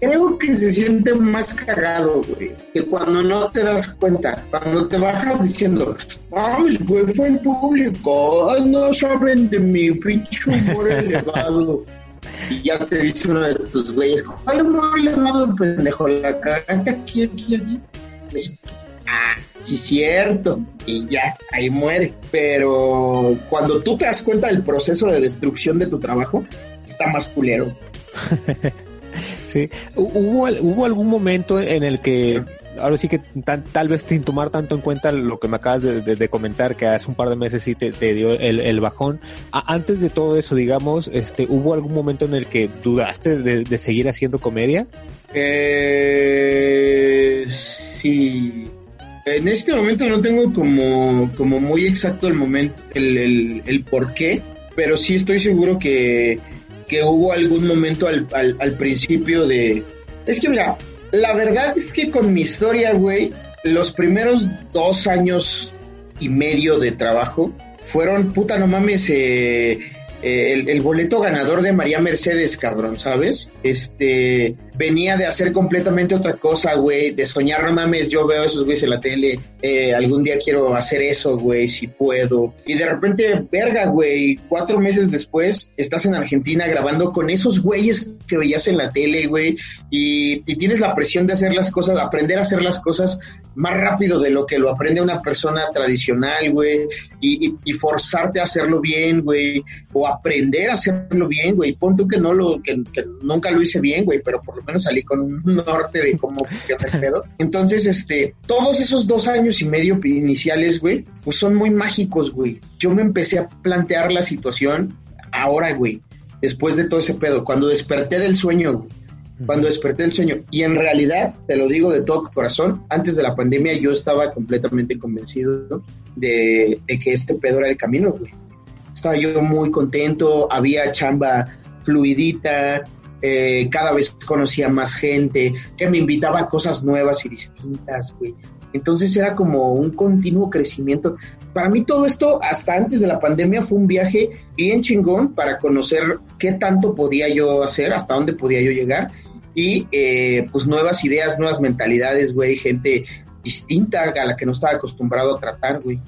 Speaker 2: Creo que se siente más cagado, güey, que cuando no te das cuenta, cuando te bajas diciendo, ay, güey, fue el público, ay, no saben de mi pinche humor elevado y ya te dice uno de tus güeyes, ¿cuál humor elevado, pendejo? La cagaste aquí, aquí, aquí. ah, sí, cierto. Y ya, ahí muere. Pero cuando tú te das cuenta del proceso de destrucción de tu trabajo, está más culero.
Speaker 1: sí. ¿Hubo, hubo algún momento en el que ahora sí que tal vez sin tomar tanto en cuenta lo que me acabas de, comentar, que hace un par de meses sí te, dio el, bajón. antes de todo eso, digamos, este, ¿hubo algún momento en el que dudaste de, seguir haciendo comedia?
Speaker 2: Eh, sí. En este momento no tengo como, como muy exacto el momento, el, el, por qué, pero sí estoy seguro que, que hubo algún momento al, al, principio de... Es que mira, la verdad es que con mi historia, güey, los primeros dos años y medio de trabajo fueron, puta, no mames, eh, eh, el, el, boleto ganador de María Mercedes, cabrón, ¿sabes? Este, venía de hacer completamente otra cosa, güey, de soñar, no mames, yo veo esos güeyes en la tele, eh, algún día quiero hacer eso, güey, si puedo. Y de repente, verga, güey, cuatro meses después estás en Argentina grabando con esos güeyes que veías en la tele, güey, y, y tienes la presión de hacer las cosas, aprender a hacer las cosas más rápido de lo que lo aprende una persona tradicional, güey, y, y, forzarte a hacerlo bien, güey, o aprender a hacerlo bien, güey. Pon tú que no lo, que, que nunca lo hice bien, güey, pero por lo menos salí con un norte de cómo funciona el pedo. Entonces, este, todos esos dos años y medio iniciales, güey, pues son muy mágicos, güey. Yo me empecé a plantear la situación ahora, güey, después de todo ese pedo, cuando desperté del sueño, güey. Cuando desperté del sueño. Y en realidad, te lo digo de todo corazón, antes de la pandemia yo estaba completamente convencido de, de que este pedo era el camino, güey. Estaba yo muy contento, había chamba fluidita, eh, cada vez conocía más gente, que me invitaba a cosas nuevas y distintas, güey. Entonces era como un continuo crecimiento. Para mí todo esto, hasta antes de la pandemia, fue un viaje bien chingón para conocer qué tanto podía yo hacer, hasta dónde podía yo llegar. Y eh, pues nuevas ideas, nuevas mentalidades, güey, gente distinta a la que no estaba acostumbrado a tratar, güey.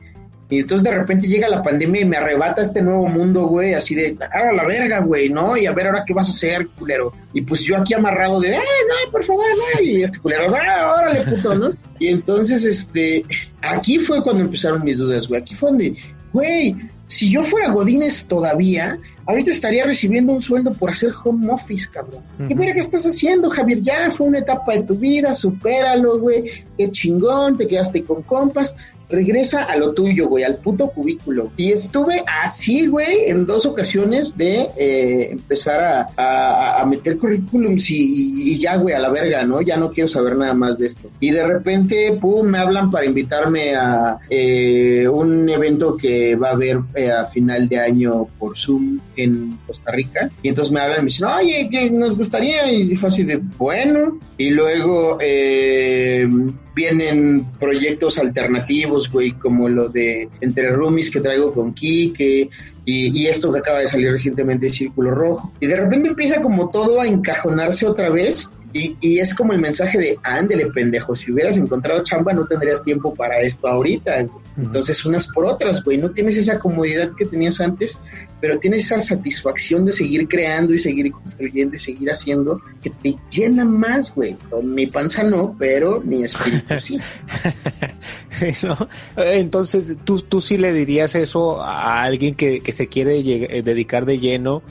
Speaker 2: Y entonces de repente llega la pandemia y me arrebata este nuevo mundo, güey, así de, a la verga, güey, ¿no? Y a ver ahora qué vas a hacer, culero. Y pues yo aquí amarrado de, ¡ay, no, por favor, no! Y este culero, ¡ah, órale, puto, ¿no? Y entonces, este, aquí fue cuando empezaron mis dudas, güey. Aquí fue donde, güey, si yo fuera Godínez todavía, ahorita estaría recibiendo un sueldo por hacer home office, cabrón. ¿Qué mira qué estás haciendo, Javier? Ya fue una etapa de tu vida, supéralo, güey. Qué chingón, te quedaste con compas regresa a lo tuyo, güey, al puto cubículo. Y estuve así, güey, en dos ocasiones de eh, empezar a, a, meter currículums y, ya, güey, a la verga, ¿no? Ya no quiero saber nada más de esto. Y de repente, pum, me hablan para invitarme a eh, un evento que va a haber eh, a final de año por Zoom en Costa Rica. Y entonces me hablan y me dicen, oye, que nos gustaría. Y fue así de, bueno. Y luego, eh vienen proyectos alternativos, güey, como lo de Entre Roomies que traigo con Kike y, y, esto que acaba de salir recientemente, Círculo Rojo. Y de repente empieza como todo a encajonarse otra vez y, y, es como el mensaje de, ándele, pendejo, si hubieras encontrado chamba no tendrías tiempo para esto ahorita. Entonces, unas por otras, güey, no tienes esa comodidad que tenías antes, pero tienes esa satisfacción de seguir creando y seguir construyendo y seguir haciendo que te llena más, güey. Mi panza no, pero mi espíritu sí.
Speaker 1: Entonces, ¿tú, tú sí le dirías eso a alguien que, que se quiere dedicar de lleno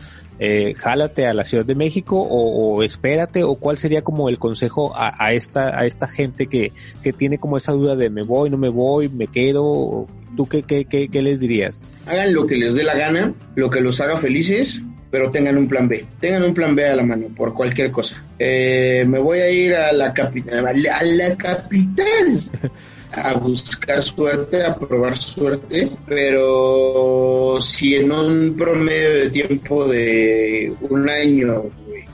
Speaker 1: eh, jálate a la Ciudad de México o, espérate o cuál sería como el consejo a, esta a esta gente que, que tiene como esa duda de me voy, no me voy, me quedo, ¿tú qué, qué, qué, qué les dirías?
Speaker 2: Hagan lo que les dé la gana, lo que los haga felices, pero tengan un plan B. Tengan un plan B a la mano por cualquier cosa. Eh, me voy a ir a la capital, a la capital. a buscar suerte, a probar suerte, pero si en un promedio de tiempo de un año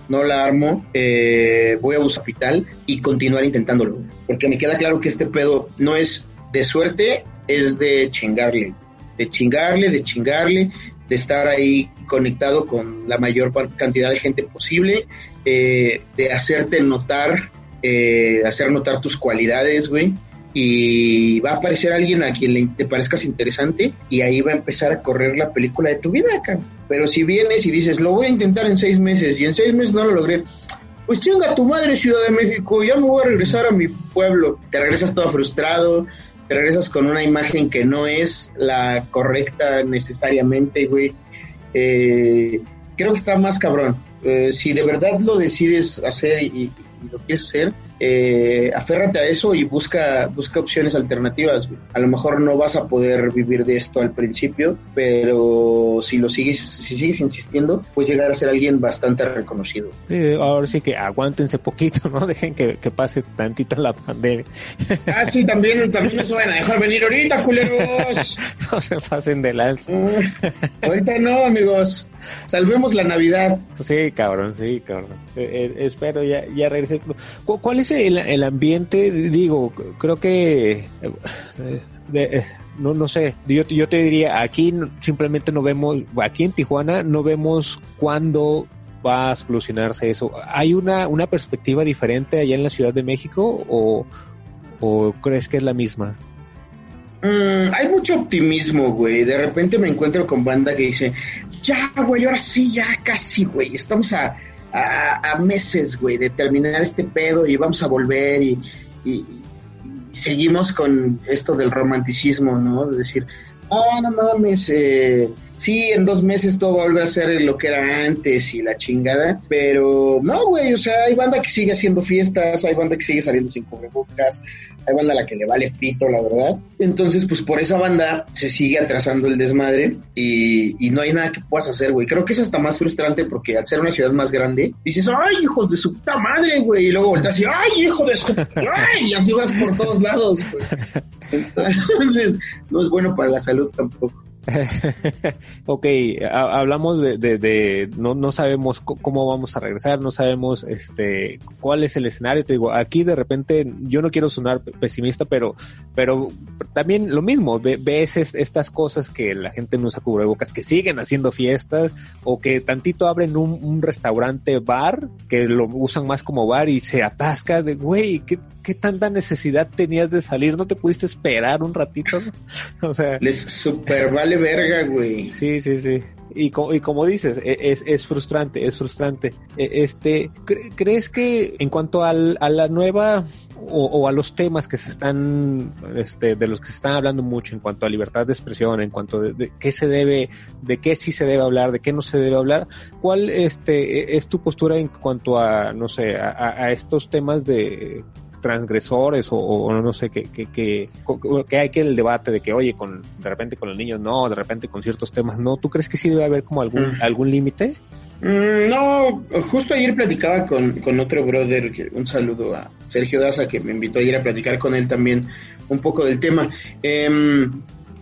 Speaker 2: no la armo, eh, voy a buscar capital y continuar intentándolo, porque me queda claro que este pedo no es de suerte, es de chingarle, de chingarle, de chingarle, de estar ahí conectado con la mayor cantidad de gente posible, eh, de hacerte notar, eh, hacer notar tus cualidades, güey, y va a aparecer alguien a quien le te parezcas interesante y ahí va a empezar a correr la película de tu vida, acá. Pero si vienes y dices, lo voy a intentar en seis meses y en seis meses no lo logré, pues chinga tu madre Ciudad de México, ya me voy a regresar a mi pueblo. Te regresas todo frustrado, regresas con una imagen que no es la correcta necesariamente, güey. Eh, creo que está más cabrón. Eh, si de verdad lo decides hacer y lo quieres hacer, eh, aférrate a eso y busca, busca opciones alternativas. A lo mejor no vas a poder vivir de esto al principio, pero si lo sigues, si sigues insistiendo, puedes llegar a ser alguien bastante reconocido.
Speaker 1: ahora sí que aguántense poquito, ¿no? Dejen que, pase tantito la pandemia.
Speaker 2: Ah, sí, también, también nos van a dejar venir ahorita, culeros.
Speaker 1: no se pasen de lanza.
Speaker 2: ahorita no, amigos. Salvemos la Navidad.
Speaker 1: Sí, cabrón, sí, cabrón. Eh, eh, espero ya, ya regrese. ¿Cuál es el, ambiente? Digo, creo que... Eh, eh, no, no sé, yo, te diría, aquí simplemente no vemos, aquí en Tijuana no vemos cuándo va a solucionarse eso. ¿Hay una, una perspectiva diferente allá en la Ciudad de México o, o crees que es la misma?
Speaker 2: Mm, hay mucho optimismo, güey. De repente me encuentro con banda que dice, ya, güey, ahora sí, ya casi, güey. Estamos a, a, meses, güey, de terminar este pedo y vamos a volver y, seguimos con esto del romanticismo, ¿no? De decir, ah, no mames, eh, sí, en dos meses todo va a volver a ser lo que era antes y la chingada, pero no, güey, o sea, hay banda que sigue haciendo fiestas, hay banda que sigue saliendo sin cubrebocas, hay banda a la que le vale pito, la verdad. Entonces, pues por esa banda se sigue atrasando el desmadre y, no hay nada que puedas hacer, güey. Creo que es hasta más frustrante porque al ser una ciudad más grande, dices, ay, hijo de su puta madre, güey, y luego volteas y, ay, hijo de su, ay, y así vas por todos lados, güey. Entonces, no es bueno para la salud tampoco.
Speaker 1: ok, hablamos de, no, no sabemos cómo vamos a regresar, no sabemos este cuál es el escenario. Te digo, aquí de repente yo no quiero sonar pesimista, pero, pero también lo mismo, ves estas cosas que la gente no usa cubrebocas, que siguen haciendo fiestas o que tantito abren un, un restaurante bar que lo usan más como bar y se atasca de, güey, ¿qué, ¿qué tanta necesidad tenías de salir? ¿No te pudiste esperar un ratito?
Speaker 2: O sea, les super vale verga, güey.
Speaker 1: Sí, sí, sí. Y, como dices, e, es, frustrante, es frustrante. E, este, ¿crees que en cuanto al, a la nueva o, a los temas que se están, este, de los que se están hablando mucho en cuanto a libertad de expresión, en cuanto de, qué se debe, de qué sí se debe hablar, de qué no se debe hablar, ¿cuál este, e, es tu postura en cuanto a, no sé, a estos temas de transgresores o, no sé, que, que, que, que, hay que el debate de que, oye, con de repente con los niños no, de repente con ciertos temas no. ¿Tú crees que sí debe haber como algún, mm. algún límite?
Speaker 2: Mm, no, justo ayer platicaba con, con otro brother, un saludo a Sergio Daza, que me invitó ayer a platicar con él también un poco del tema. Em,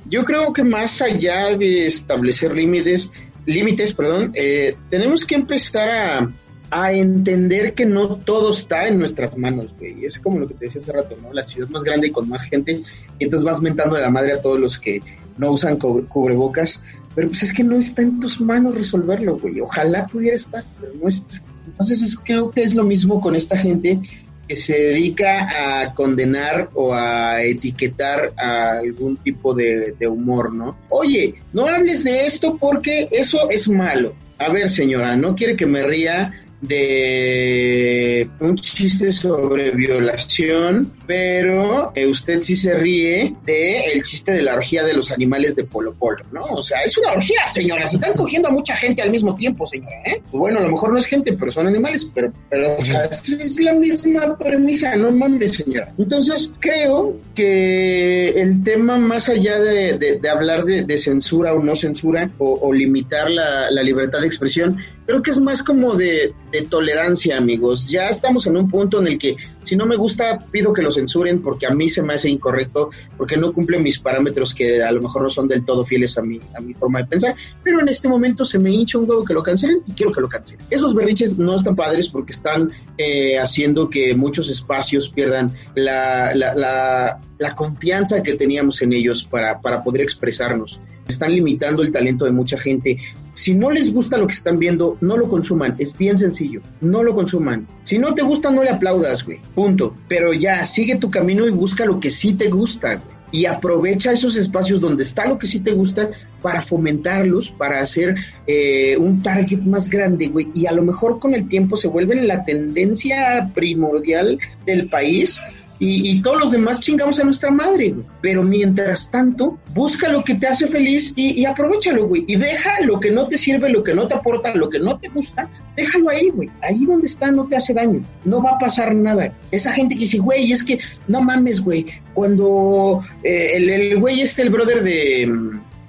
Speaker 2: yo creo que más allá de establecer límites, límites, perdón, eh, tenemos que empezar a, a entender que no todo está en nuestras manos, güey. Es como lo que te decía hace rato, ¿no? La ciudad más grande y con más gente, y entonces vas mentando de la madre a todos los que no usan cubrebocas, pero pues es que no está en tus manos resolverlo, güey. Ojalá pudiera estar, pero no está. Entonces es, creo que es lo mismo con esta gente que se dedica a condenar o a etiquetar a algún tipo de, de humor, ¿no? Oye, no hables de esto porque eso es malo. A ver, señora, no quiere que me ría de un chiste sobre violación, pero eh, usted sí se ríe de el chiste de la orgía de los animales de Polo Polo, ¿no? O sea, es una orgía, señora, se están cogiendo a mucha gente al mismo tiempo, señora, ¿eh? Bueno, a lo mejor no es gente, pero son animales, pero, pero o sea, es la misma premisa, no mames, señora. Entonces, creo que el tema, más allá de, de, hablar de, censura o no censura, o, limitar la, la libertad de expresión, creo que es más como de, tolerancia, amigos. Ya estamos en un punto en el que si no me gusta, pido que lo censuren porque a mí se me hace incorrecto, porque no cumple mis parámetros que a lo mejor no son del todo fieles a mi, a mi forma de pensar, pero en este momento se me hincha un huevo que lo cancelen y quiero que lo cancelen. Esos berriches no están padres porque están eh, haciendo que muchos espacios pierdan la, la, la, la confianza que teníamos en ellos para, para poder expresarnos están limitando el talento de mucha gente. Si no les gusta lo que están viendo, no lo consuman. Es bien sencillo. No lo consuman. Si no te gusta, no le aplaudas, güey. Punto. Pero ya, sigue tu camino y busca lo que sí te gusta, güey. Y aprovecha esos espacios donde está lo que sí te gusta para fomentarlos, para hacer eh, un target más grande, güey. Y a lo mejor con el tiempo se vuelven la tendencia primordial del país y, todos los demás chingamos a nuestra madre, güey. Pero mientras tanto, busca lo que te hace feliz y, y aprovechalo, güey. Y deja lo que no te sirve, lo que no te aporta, lo que no te gusta, déjalo ahí, güey. Ahí donde está no te hace daño. No va a pasar nada. Esa gente que dice, güey, es que no mames, güey. Cuando eh, el güey este, el brother de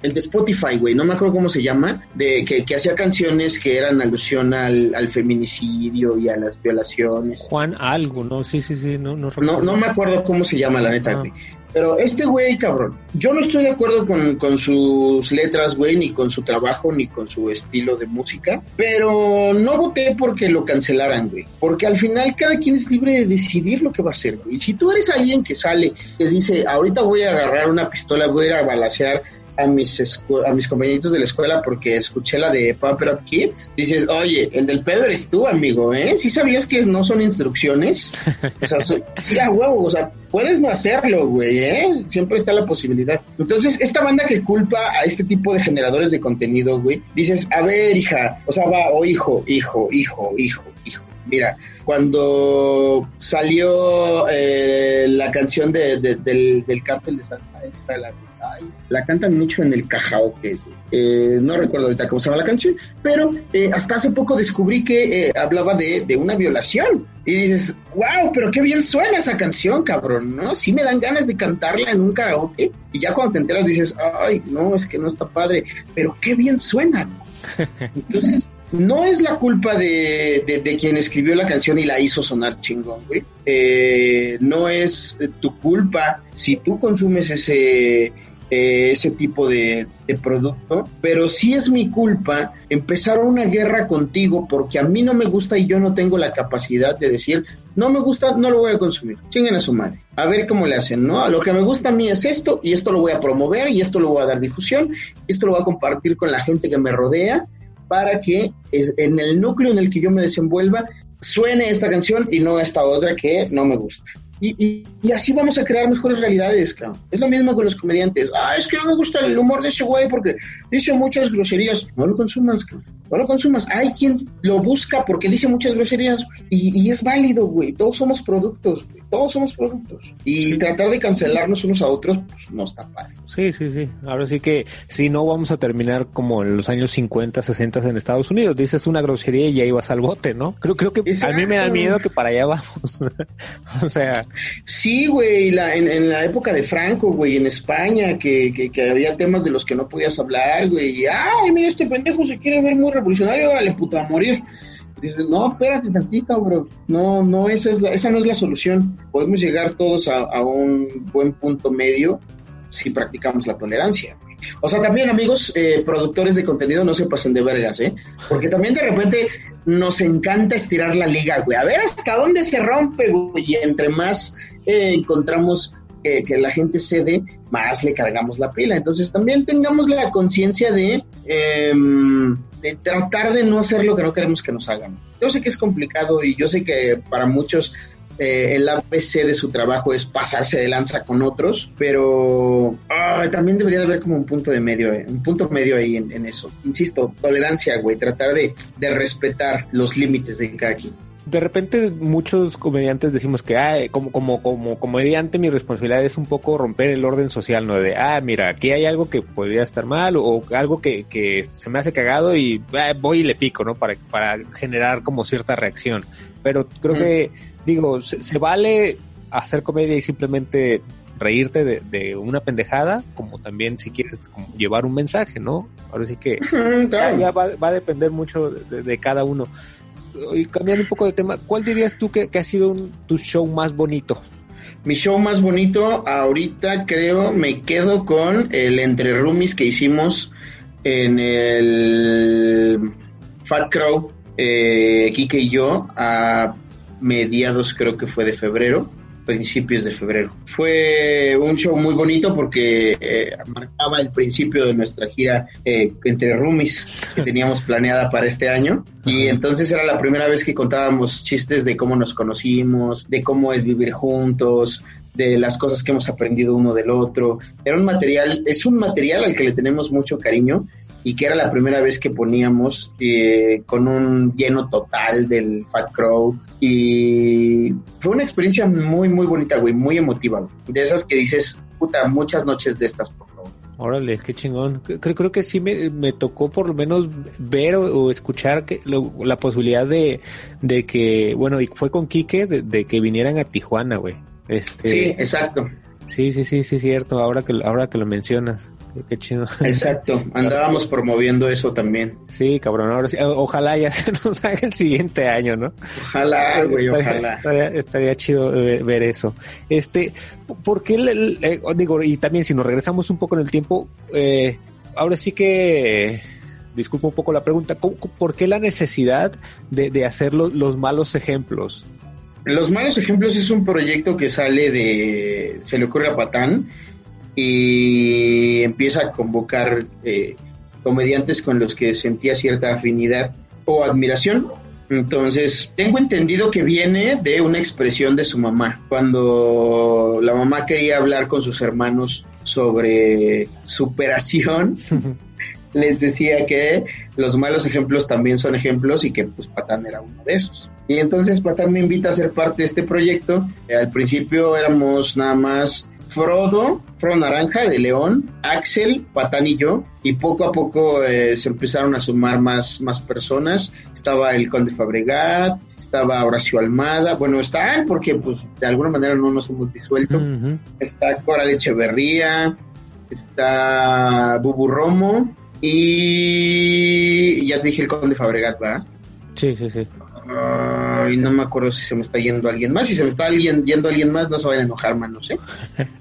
Speaker 2: el de Spotify, güey, no me acuerdo cómo se llama, de que, que hacía canciones que eran alusión al, al, feminicidio y a las violaciones.
Speaker 1: Juan algo, ¿no? Sí, sí, sí, no, no
Speaker 2: No, no me acuerdo cómo se llama, la neta, ah. güey. Pero este güey, cabrón, yo no estoy de acuerdo con, con sus letras, güey, ni con su trabajo, ni con su estilo de música, pero no voté porque lo cancelaran, güey. Porque al final cada quien es libre de decidir lo que va a hacer, güey. Y si tú eres alguien que sale, que dice, ahorita voy a agarrar una pistola, voy a ir a balasear a mis, a mis compañeritos de la escuela porque escuché la de Pump Up Kids, dices, oye, el del pedo eres tú, amigo, ¿eh? ¿Sí sabías que no son instrucciones? O sea, sí, a huevo, o sea, puedes no hacerlo, güey, ¿eh? Siempre está la posibilidad. Entonces, esta banda que culpa a este tipo de generadores de contenido, güey, dices, a ver, hija, o sea, va, o hijo, hijo, hijo, hijo, hijo. Mira, cuando salió eh, la canción de, del, del cártel de Santa la la cantan mucho en el Cajaoque. Eh, no recuerdo ahorita cómo se llama la canción, pero eh, hasta hace poco descubrí que eh, hablaba de, una violación. Y dices, wow, pero qué bien suena esa canción, cabrón, ¿no? Sí me dan ganas de cantarla en un karaoke. Y ya cuando te enteras dices, ay, no, es que no está padre, pero qué bien suena. Entonces, no es la culpa de, de, quien escribió la canción y la hizo sonar chingón, güey. no es tu culpa si tú consumes ese eh, ese tipo de, producto, pero sí es mi culpa empezar una guerra contigo porque a mí no me gusta y yo no tengo la capacidad de decir, no me gusta, no lo voy a consumir. Chinguen a su madre. A ver cómo le hacen, ¿no? Lo que me gusta a mí es esto y esto lo voy a promover y esto lo voy a dar difusión, esto lo voy a compartir con la gente que me rodea para que es, en el núcleo en el que yo me desenvuelva suene esta canción y no esta otra que no me gusta. Y, y, así vamos a crear mejores realidades, cabrón. Es lo mismo con los comediantes. Ah, es que no me gusta el humor de ese güey porque dice muchas groserías. No lo consumas, cabrón. No lo consumas. Hay quien lo busca porque dice muchas groserías y, y es válido, güey. Todos somos productos, güey. Todos somos productos. Y tratar de cancelarnos unos a otros, pues no está padre.
Speaker 1: Sí, sí, sí. Ahora sí que si no vamos a terminar como en los años 50, 60 en Estados Unidos. Dices una grosería y ya ibas al bote, ¿no? Creo, creo que Exacto. a mí me da miedo que para allá vamos. o sea.
Speaker 2: Sí, güey. La, en, en, la época de Franco, güey, en España, que, que, que, había temas de los que no podías hablar, güey. Y, ay, mira, este pendejo se quiere ver muy revolucionario, órale, puto, a morir. Dices, no, espérate tantito, bro. No, no, esa, es esa no es la solución. Podemos llegar todos a, a un buen punto medio si practicamos la tolerancia. O sea, también amigos eh, productores de contenido no se pasen de vergas, ¿eh? Porque también de repente nos encanta estirar la liga, güey. A ver hasta dónde se rompe, güey. Y entre más eh, encontramos que, la gente cede, más le cargamos la pila. Entonces también tengamos la conciencia de, eh, de tratar de no hacer lo que no queremos que nos hagan. Yo sé que es complicado y yo sé que para muchos eh, el ABC de su trabajo es pasarse de lanza con otros, pero oh, también debería de haber como un punto de medio, eh, un punto medio ahí en, eso. Insisto, tolerancia, güey, tratar de, de respetar los límites de cada
Speaker 1: de repente muchos comediantes decimos que ah, como, como, como comediante mi responsabilidad es un poco romper el orden social, ¿no? De, ah, mira, aquí hay algo que podría estar mal o algo que, que se me hace cagado y ah, voy y le pico, ¿no? Para, para generar como cierta reacción. Pero creo mm. que, digo, se, se, vale hacer comedia y simplemente reírte de, de, una pendejada, como también si quieres como llevar un mensaje, ¿no? Ahora sí que claro. ya, ya va, va, a depender mucho de, de cada uno y cambiando un poco de tema, ¿cuál dirías tú que, ha sido un, tu show más bonito?
Speaker 2: Mi show más bonito ahorita creo me quedo con el Entre Roomies que hicimos en el Fat Crow, eh, Kike y yo, a mediados creo que fue de febrero principios de febrero. Fue un show muy bonito porque eh, marcaba el principio de nuestra gira eh, entre roomies que teníamos planeada para este año. Y entonces era la primera vez que contábamos chistes de cómo nos conocimos, de cómo es vivir juntos, de las cosas que hemos aprendido uno del otro. Era un material, es un material al que le tenemos mucho cariño y que era la primera vez que poníamos eh, con un lleno total del Fat Crow y fue una experiencia muy muy bonita, güey, muy emotiva, güey. de esas que dices, puta, muchas noches de estas, por favor.
Speaker 1: Órale, qué chingón. Creo, creo que sí me, me, tocó por lo menos ver o, o escuchar que lo, la posibilidad de, de que, bueno, y fue con Quique, de, de que vinieran a Tijuana, güey. Este,
Speaker 2: sí, exacto.
Speaker 1: Sí, sí, sí, sí, cierto, ahora que, ahora que lo mencionas. Qué chido.
Speaker 2: Exacto, andábamos promoviendo eso también.
Speaker 1: Sí, cabrón, ahora sí, ojalá ya se nos haga el siguiente año, ¿no?
Speaker 2: Ojalá, güey,
Speaker 1: estaría,
Speaker 2: ojalá.
Speaker 1: Estaría, estaría, chido ver eso. Este, ¿por qué, le, eh, digo, y también si nos regresamos un poco en el tiempo, eh, ahora sí que, disculpa un poco la pregunta, ¿por qué la necesidad de, de hacer los, los malos ejemplos?
Speaker 2: Los malos ejemplos es un proyecto que sale de, se le ocurre a Patán, y empieza a convocar eh, comediantes con los que sentía cierta afinidad o admiración. Entonces, tengo entendido que viene de una expresión de su mamá, cuando la mamá quería hablar con sus hermanos sobre superación. les decía que los malos ejemplos también son ejemplos y que pues Patán era uno de esos. Y entonces Patán me invita a ser parte de este proyecto. Al principio éramos nada más Frodo, Frodo Naranja de León, Axel, Patán y yo, y poco a poco eh, se empezaron a sumar más, más personas. Estaba el Conde Fabregat, estaba Horacio Almada, bueno, están porque pues de alguna manera no nos hemos disuelto. Uh -huh. Está Coral Echeverría, está Bubu Romo y ya te dije el Conde Fabregat, ¿verdad?
Speaker 1: Sí, sí, sí.
Speaker 2: y no me acuerdo si se me está yendo alguien más. Si se me está alguien, yendo alguien más, no se vayan a enojar, man, no sé.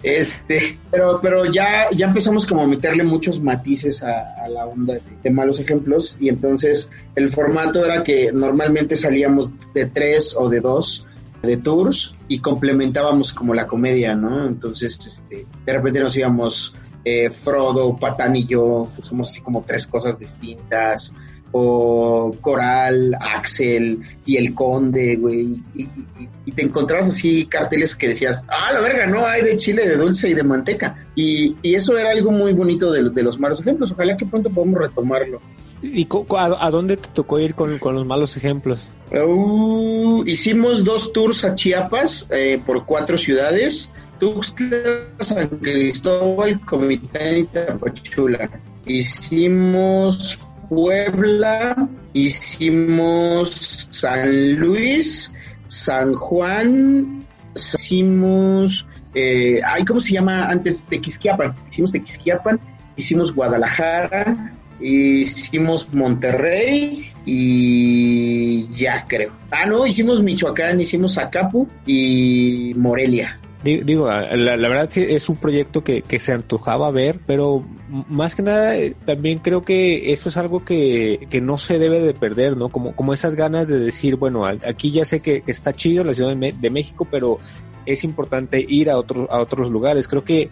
Speaker 2: este, pero, pero ya, ya empezamos como a meterle muchos matices a, la onda de, malos ejemplos. Y entonces el formato era que normalmente salíamos de tres o de dos de tours y complementábamos como la comedia, ¿no? Entonces, este, de repente nos íbamos eh, Frodo, Patán y yo, que somos así como tres cosas distintas o Coral, Axel y el Conde, güey, y, te encontrabas así carteles que decías, ah, la verga, no, hay de chile, de dulce y de manteca. Y, eso era algo muy bonito de, los malos ejemplos. Ojalá que pronto podamos retomarlo.
Speaker 1: ¿Y a, dónde te tocó ir con, los malos ejemplos?
Speaker 2: Uh, hicimos dos tours a Chiapas eh, por cuatro ciudades. Tuxtla, San Cristóbal, Comitán y Tapachula. Hicimos Puebla, hicimos San Luis, San Juan, hicimos, eh, ¿cómo se llama antes? Tequisquiapan, hicimos Tequisquiapan, hicimos Guadalajara, hicimos Monterrey y ya creo. Ah, no, hicimos Michoacán, hicimos Acapu y Morelia.
Speaker 1: Digo, la, verdad sí es un proyecto que, que, se antojaba ver, pero más que nada eh, también creo que eso es algo que, que no se debe de perder, ¿no? Como, como esas ganas de decir, bueno, aquí ya sé que, está chido la Ciudad de, México, pero es importante ir a otros, a otros lugares. Creo que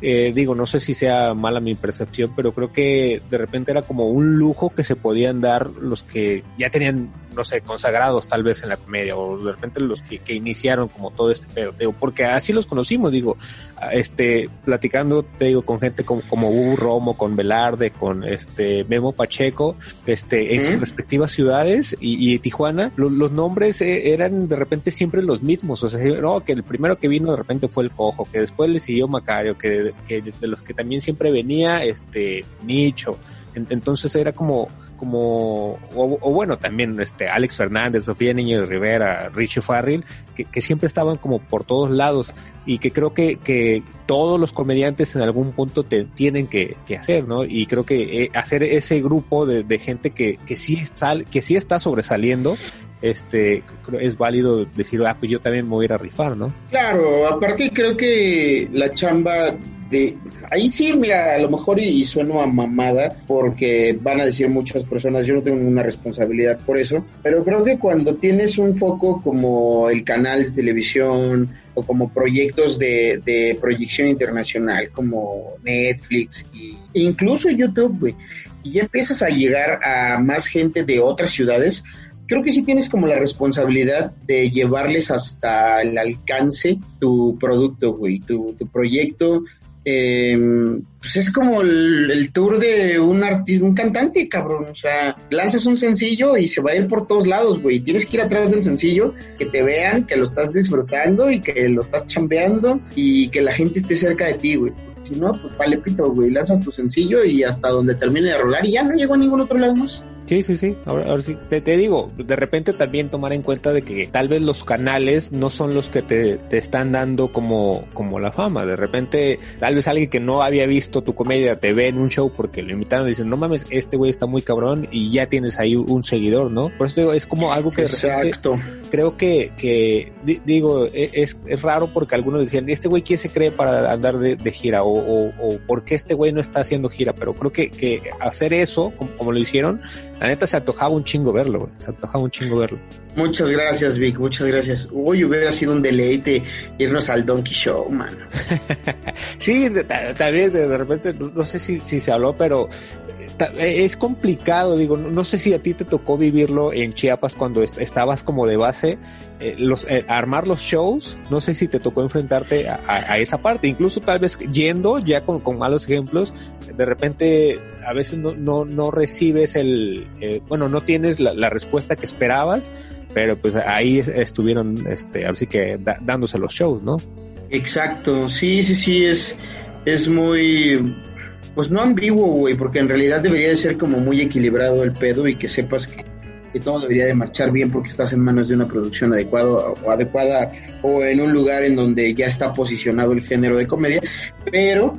Speaker 1: eh, digo, no sé si sea mala mi percepción, pero creo que de repente era como un lujo que se podían dar los que ya tenían no sé, consagrados tal vez en la comedia, o de repente los que, iniciaron como todo este pedo, digo, porque así los conocimos, digo, este, platicando, te digo, con gente como, como Hugo Romo, con Velarde, con este Memo Pacheco, este, en sus respectivas ciudades y, Tijuana, los nombres eh, eran de repente siempre los mismos, o sea, no, que el primero que vino de repente fue el Cojo, que después le siguió Macario, que, que de los que también siempre venía, este, Nicho, entonces era como, como, o, bueno, también este Alex Fernández, Sofía Niño de Rivera, Richie Farrell, que, siempre estaban como por todos lados y que creo que, que todos los comediantes en algún punto te, tienen que, hacer, ¿no? Y creo que eh, hacer ese grupo de, gente que, que sí sal, que sí está sobresaliendo, este es válido decir, ah, pues yo también me voy a rifar, ¿no?
Speaker 2: Claro, aparte creo que la chamba de ahí sí, mira, a lo mejor y, sueno a mamada porque van a decir muchas personas, yo no tengo ninguna responsabilidad por eso, pero creo que cuando tienes un foco como el canal de televisión o como proyectos de, de proyección internacional como Netflix e incluso YouTube, y ya empiezas a llegar a más gente de otras ciudades, creo que sí tienes como la responsabilidad de llevarles hasta el alcance tu producto, güey, tu, tu proyecto, Em, pues es como el, tour de un artista, un cantante, cabrón. O sea, lanzas un sencillo y se va a ir por todos lados, güey. Tienes que ir atrás del sencillo, que te vean, que lo estás disfrutando y que lo estás chambeando y que la gente esté cerca de ti, güey. Si no, pues vale pito, güey. Lanzas tu sencillo y hasta donde termine de rolar y ya no llegó a ningún otro lado más.
Speaker 1: Sí, sí, sí. Ahora, sí. Te, digo, de repente también tomar en cuenta de que tal vez los canales no son los que te, te, están dando como, como la fama. De repente, tal vez alguien que no había visto tu comedia te ve en un show porque lo invitaron y dicen, no mames, este güey está muy cabrón y ya tienes ahí un seguidor, ¿no? Por eso digo, es como algo que de Exacto. creo que, que digo, e, es, es raro porque algunos decían, este güey quién se cree para andar de, gira o, o, o por qué este güey no está haciendo gira, pero creo que, que hacer eso, como lo hicieron, la neta se antojaba un chingo verlo, güey. Se antojaba un chingo verlo.
Speaker 2: Muchas gracias, Vic. Muchas gracias. Uy, hubiera sido un deleite irnos al Donkey Show, man.
Speaker 1: sí, también de, repente, no, sé si, si se habló, pero eh, es complicado, digo, no sé si a ti te tocó vivirlo en Chiapas cuando estabas como de base, eh, los, eh, armar los shows, no sé si te tocó enfrentarte a, esa parte, incluso tal vez yendo ya con, con malos ejemplos, de repente a veces no, no, no recibes el, eh, bueno, no tienes la, respuesta que esperabas, pero pues ahí estuvieron, este, así que dándose los shows, ¿no?
Speaker 2: Exacto, sí, sí, sí, es, es muy, pues no ambiguo, güey, porque en realidad debería de ser como muy equilibrado el pedo y que sepas que, que todo debería de marchar bien porque estás en manos de una producción adecuada o adecuada o en un lugar en donde ya está posicionado el género de comedia, pero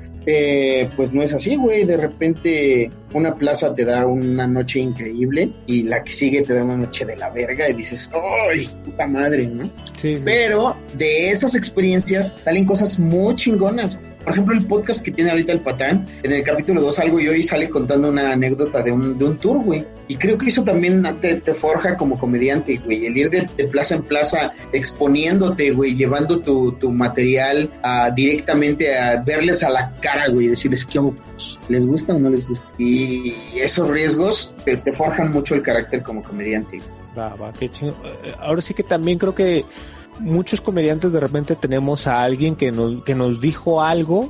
Speaker 2: pues no es así, güey. De repente una plaza te da una noche increíble y la que sigue te da una noche de la verga y dices, ¡ay, puta madre! ¿no? Sí, Pero de esas experiencias salen cosas muy chingonas. Por ejemplo, el podcast que tiene ahorita el Patán, en el capítulo 2 algo y hoy sale contando una anécdota de un, de un tour, güey. Y creo que eso también te, te forja como comediante, güey. El ir de, plaza en plaza exponiéndote, güey, llevando tu, tu material a, directamente a verles a la cara, güey, y decirles, ¿qué hago? ¿Les gusta o no les gusta? Y esos riesgos te, te forjan mucho el carácter como comediante.
Speaker 1: Va, va, qué chido. Eh, ahora sí que también creo que muchos comediantes de repente tenemos a alguien que nos, que nos dijo algo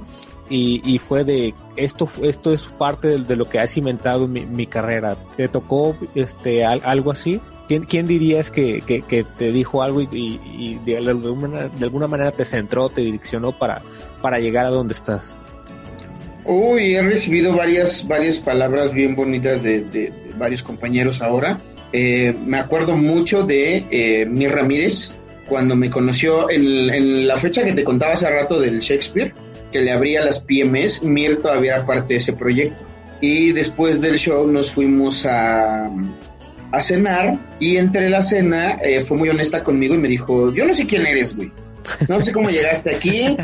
Speaker 1: y, y fue de esto, esto es parte de, lo que ha cimentado mi, mi carrera. ¿Te tocó este algo así? ¿Quién, quién dirías que, que, que, te dijo algo y, y, de, alguna, de, alguna, manera te centró, te direccionó para, para llegar a donde estás?
Speaker 2: Uy, he recibido varias, varias palabras bien bonitas de, varios compañeros ahora. Eh, me acuerdo mucho de eh, Mir Ramírez, cuando me conoció en, la fecha que te contaba hace rato del Shakespeare, que le abría las PMS, Mir todavía era parte de ese proyecto. Y después del show nos fuimos a, a cenar y entre la cena eh, fue muy honesta conmigo y me dijo, yo no sé quién eres, güey. No sé cómo llegaste aquí,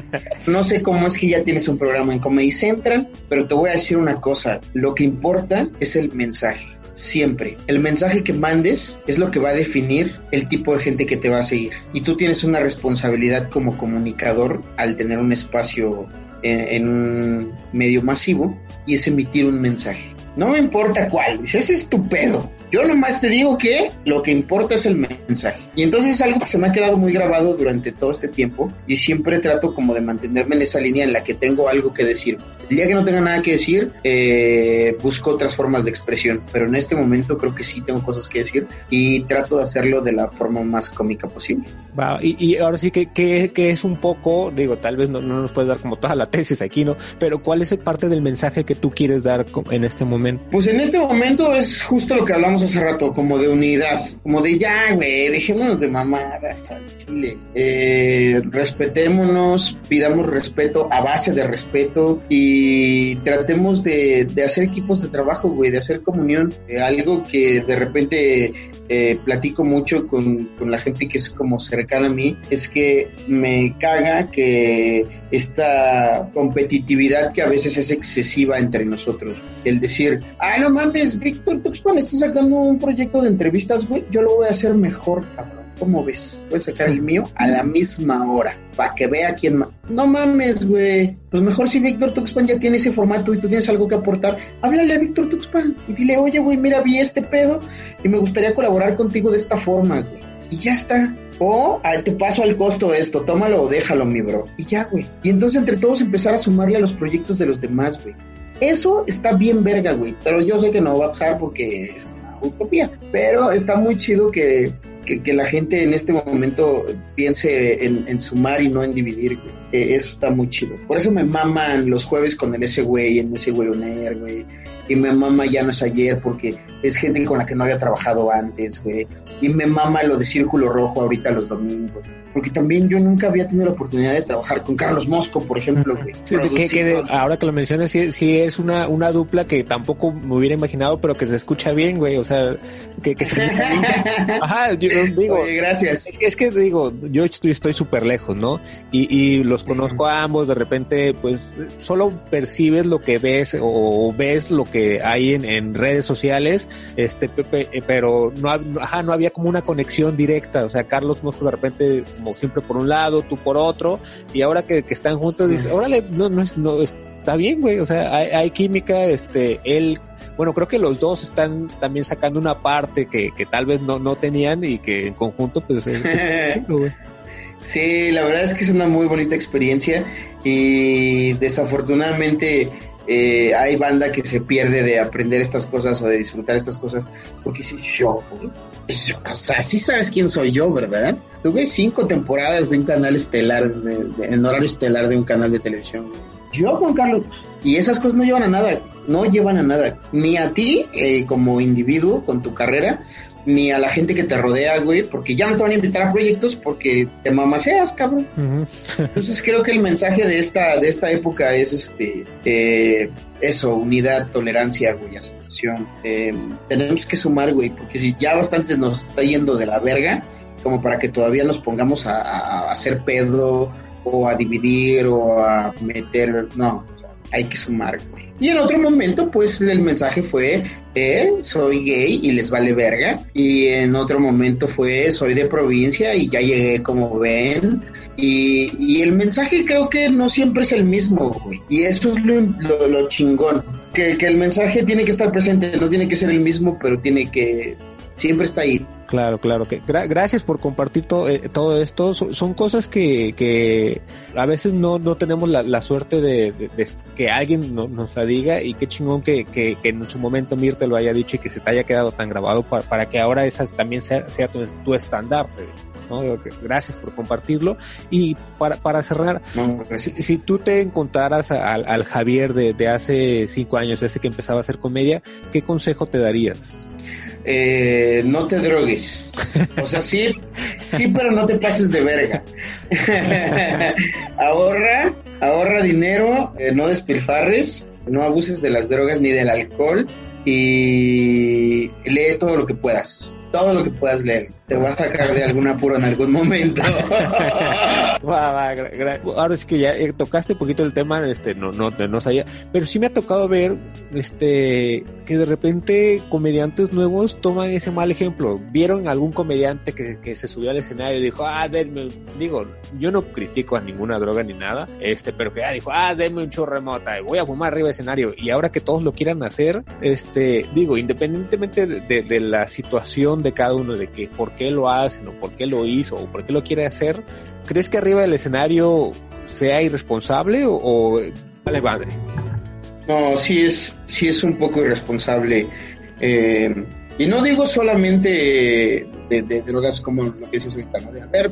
Speaker 2: no sé cómo es que ya tienes un programa en Comedy Central, pero te voy a decir una cosa, lo que importa es el mensaje siempre. El mensaje que mandes es lo que va a definir el tipo de gente que te va a seguir. Y tú tienes una responsabilidad como comunicador al tener un espacio en, un medio masivo y es emitir un mensaje. No me importa cuál, ese es tu pedo. Yo nomás te digo que lo que importa es el mensaje. Y entonces es algo que se me ha quedado muy grabado durante todo este tiempo y siempre trato como de mantenerme en esa línea en la que tengo algo que decir. El día que no tenga nada que decir, eh, busco otras formas de expresión, pero en este momento creo que sí tengo cosas que decir y trato de hacerlo de la forma más cómica posible.
Speaker 1: y, ahora sí que, que, es un poco, digo, tal vez no, no, nos puedes dar como toda la tesis aquí, ¿no? Pero ¿cuál es el parte del mensaje que tú quieres dar en este momento?
Speaker 2: Pues en este momento es justo lo que hablamos hace rato, como de unidad, como de ya, güey, dejémonos de mamadas Chile. Eh, respetémonos, pidamos respeto a base de respeto y tratemos de, hacer equipos de trabajo, güey, de hacer comunión. Eh, algo que de repente eh, platico mucho con, con la gente que es como cercana a mí, es que me caga que esta competitividad que a veces es excesiva entre nosotros. El decir, ah, no mames, Víctor Tuxpan está sacando un proyecto de entrevistas, güey, yo lo voy a hacer mejor, cabrón. ¿Cómo ves? Voy a sacar el mío a la misma hora, para que vea quién más. No mames, güey. Pues mejor si Víctor Tuxpan ya tiene ese formato y tú tienes algo que aportar, háblale a Víctor Tuxpan y dile, oye, güey, mira, vi este pedo y me gustaría colaborar contigo de esta forma, güey. Y ya está. O te paso al costo esto, tómalo o déjalo, mi bro. Y ya, güey. Y entonces entre todos empezar a sumarle a los proyectos de los demás, güey. Eso está bien verga, güey. Pero yo sé que no va a pasar porque es una utopía. Pero está muy chido que, que, la gente en este momento piense en, sumar y no en dividir, güey. eso está muy chido. Por eso me maman los jueves con el ese güey, en ese güey oner, güey. Y me mama ya no es ayer porque es gente con la que no había trabajado antes, güey. Y me mama lo de Círculo Rojo ahorita los domingos porque también yo nunca había tenido la oportunidad de trabajar con Carlos Mosco, por ejemplo.
Speaker 1: Sí, que, ahora que lo mencionas, sí, sí, es una, una dupla que tampoco me hubiera imaginado, pero que se escucha bien, güey. O sea, que, que se Ajá, yo digo.
Speaker 2: gracias.
Speaker 1: Es, que digo, yo estoy súper lejos, ¿no? Y, y los conozco a ambos, de repente, pues, solo percibes lo que ves o ves lo que hay en, en redes sociales, este, pero no, ajá, no había como una conexión directa. O sea, Carlos Mosco de repente siempre por un lado, tú por otro, y ahora que, están juntos, dices, órale, no, no, es, no, está bien, güey, o sea, hay, química, este, él, bueno, creo que los dos están también sacando una parte que, que tal vez no, no tenían y que en conjunto, pues, es,
Speaker 2: Sí, la verdad es que es una muy bonita experiencia y desafortunadamente eh, hay banda que se pierde de aprender estas cosas o de disfrutar estas cosas porque si yo, o sea, sí sabes quién soy yo, ¿verdad? Tuve cinco temporadas de un canal estelar, en horario estelar de un canal de televisión. Yo, Juan Carlos, y esas cosas no llevan a nada, no llevan a nada, ni a ti eh, como individuo con tu carrera, ni a la gente que te rodea, güey, porque ya no te van a invitar a proyectos porque te mamaseas, cabrón. Entonces creo que el mensaje de esta, de esta época es este, eh, eso, unidad, tolerancia, güey, aceptación. Eh, tenemos que sumar, güey, porque si ya bastante nos está yendo de la verga, como para que todavía nos pongamos a, a hacer pedo o a dividir o a meter, no, hay que sumar, güey. Y en otro momento, pues el mensaje fue, eh, soy gay y les vale verga. Y en otro momento fue, soy de provincia y ya llegué como ven. Y, el mensaje creo que no siempre es el mismo, güey. Y eso es lo, lo, chingón. Que el mensaje tiene que estar presente, no tiene que ser el mismo, pero tiene que siempre está ahí.
Speaker 1: Claro, claro. Que gracias por compartir todo, eh, todo esto. son cosas que, que a veces no, no tenemos la, la suerte de, de, que alguien nos la diga y qué chingón que, que, que, en su momento Mir te lo haya dicho y que se te haya quedado tan grabado para, para que ahora esa también sea, sea tu, tu estandarte. ¿no? Gracias por compartirlo. Y para, para cerrar, no, si, si, tú te encontraras al, al Javier de, de hace cinco años, ese que empezaba a hacer comedia, ¿qué consejo te darías?
Speaker 2: Eh, no te drogues. O sea, sí, sí, pero no te pases de verga. ahorra, ahorra dinero, eh, no despilfarres, no abuses de las drogas ni del alcohol y lee todo lo que puedas todo lo que puedas leer. Te va a sacar de algún apuro en algún momento.
Speaker 1: Ahora es que ya eh, tocaste un poquito el tema, este, no, no, no sabía, pero sí me ha tocado ver, este, que de repente comediantes nuevos toman ese mal ejemplo. Vieron algún comediante que, que se subió al escenario y dijo, ah, denme, digo, yo no critico a ninguna droga ni nada, este, pero que ya dijo, ah, denme un churro remota, voy a fumar arriba del escenario. Y ahora que todos lo quieran hacer, este, digo, independientemente de, de, de la situación de cada uno, de que por qué lo hacen o por qué lo hizo o por qué lo quiere hacer, ¿crees que arriba del escenario sea irresponsable o, o vale madre?
Speaker 2: No, sí es, sí es un poco irresponsable. Eh, y no digo solamente de, de, drogas como lo que dices ahorita, ¿no? De hacer,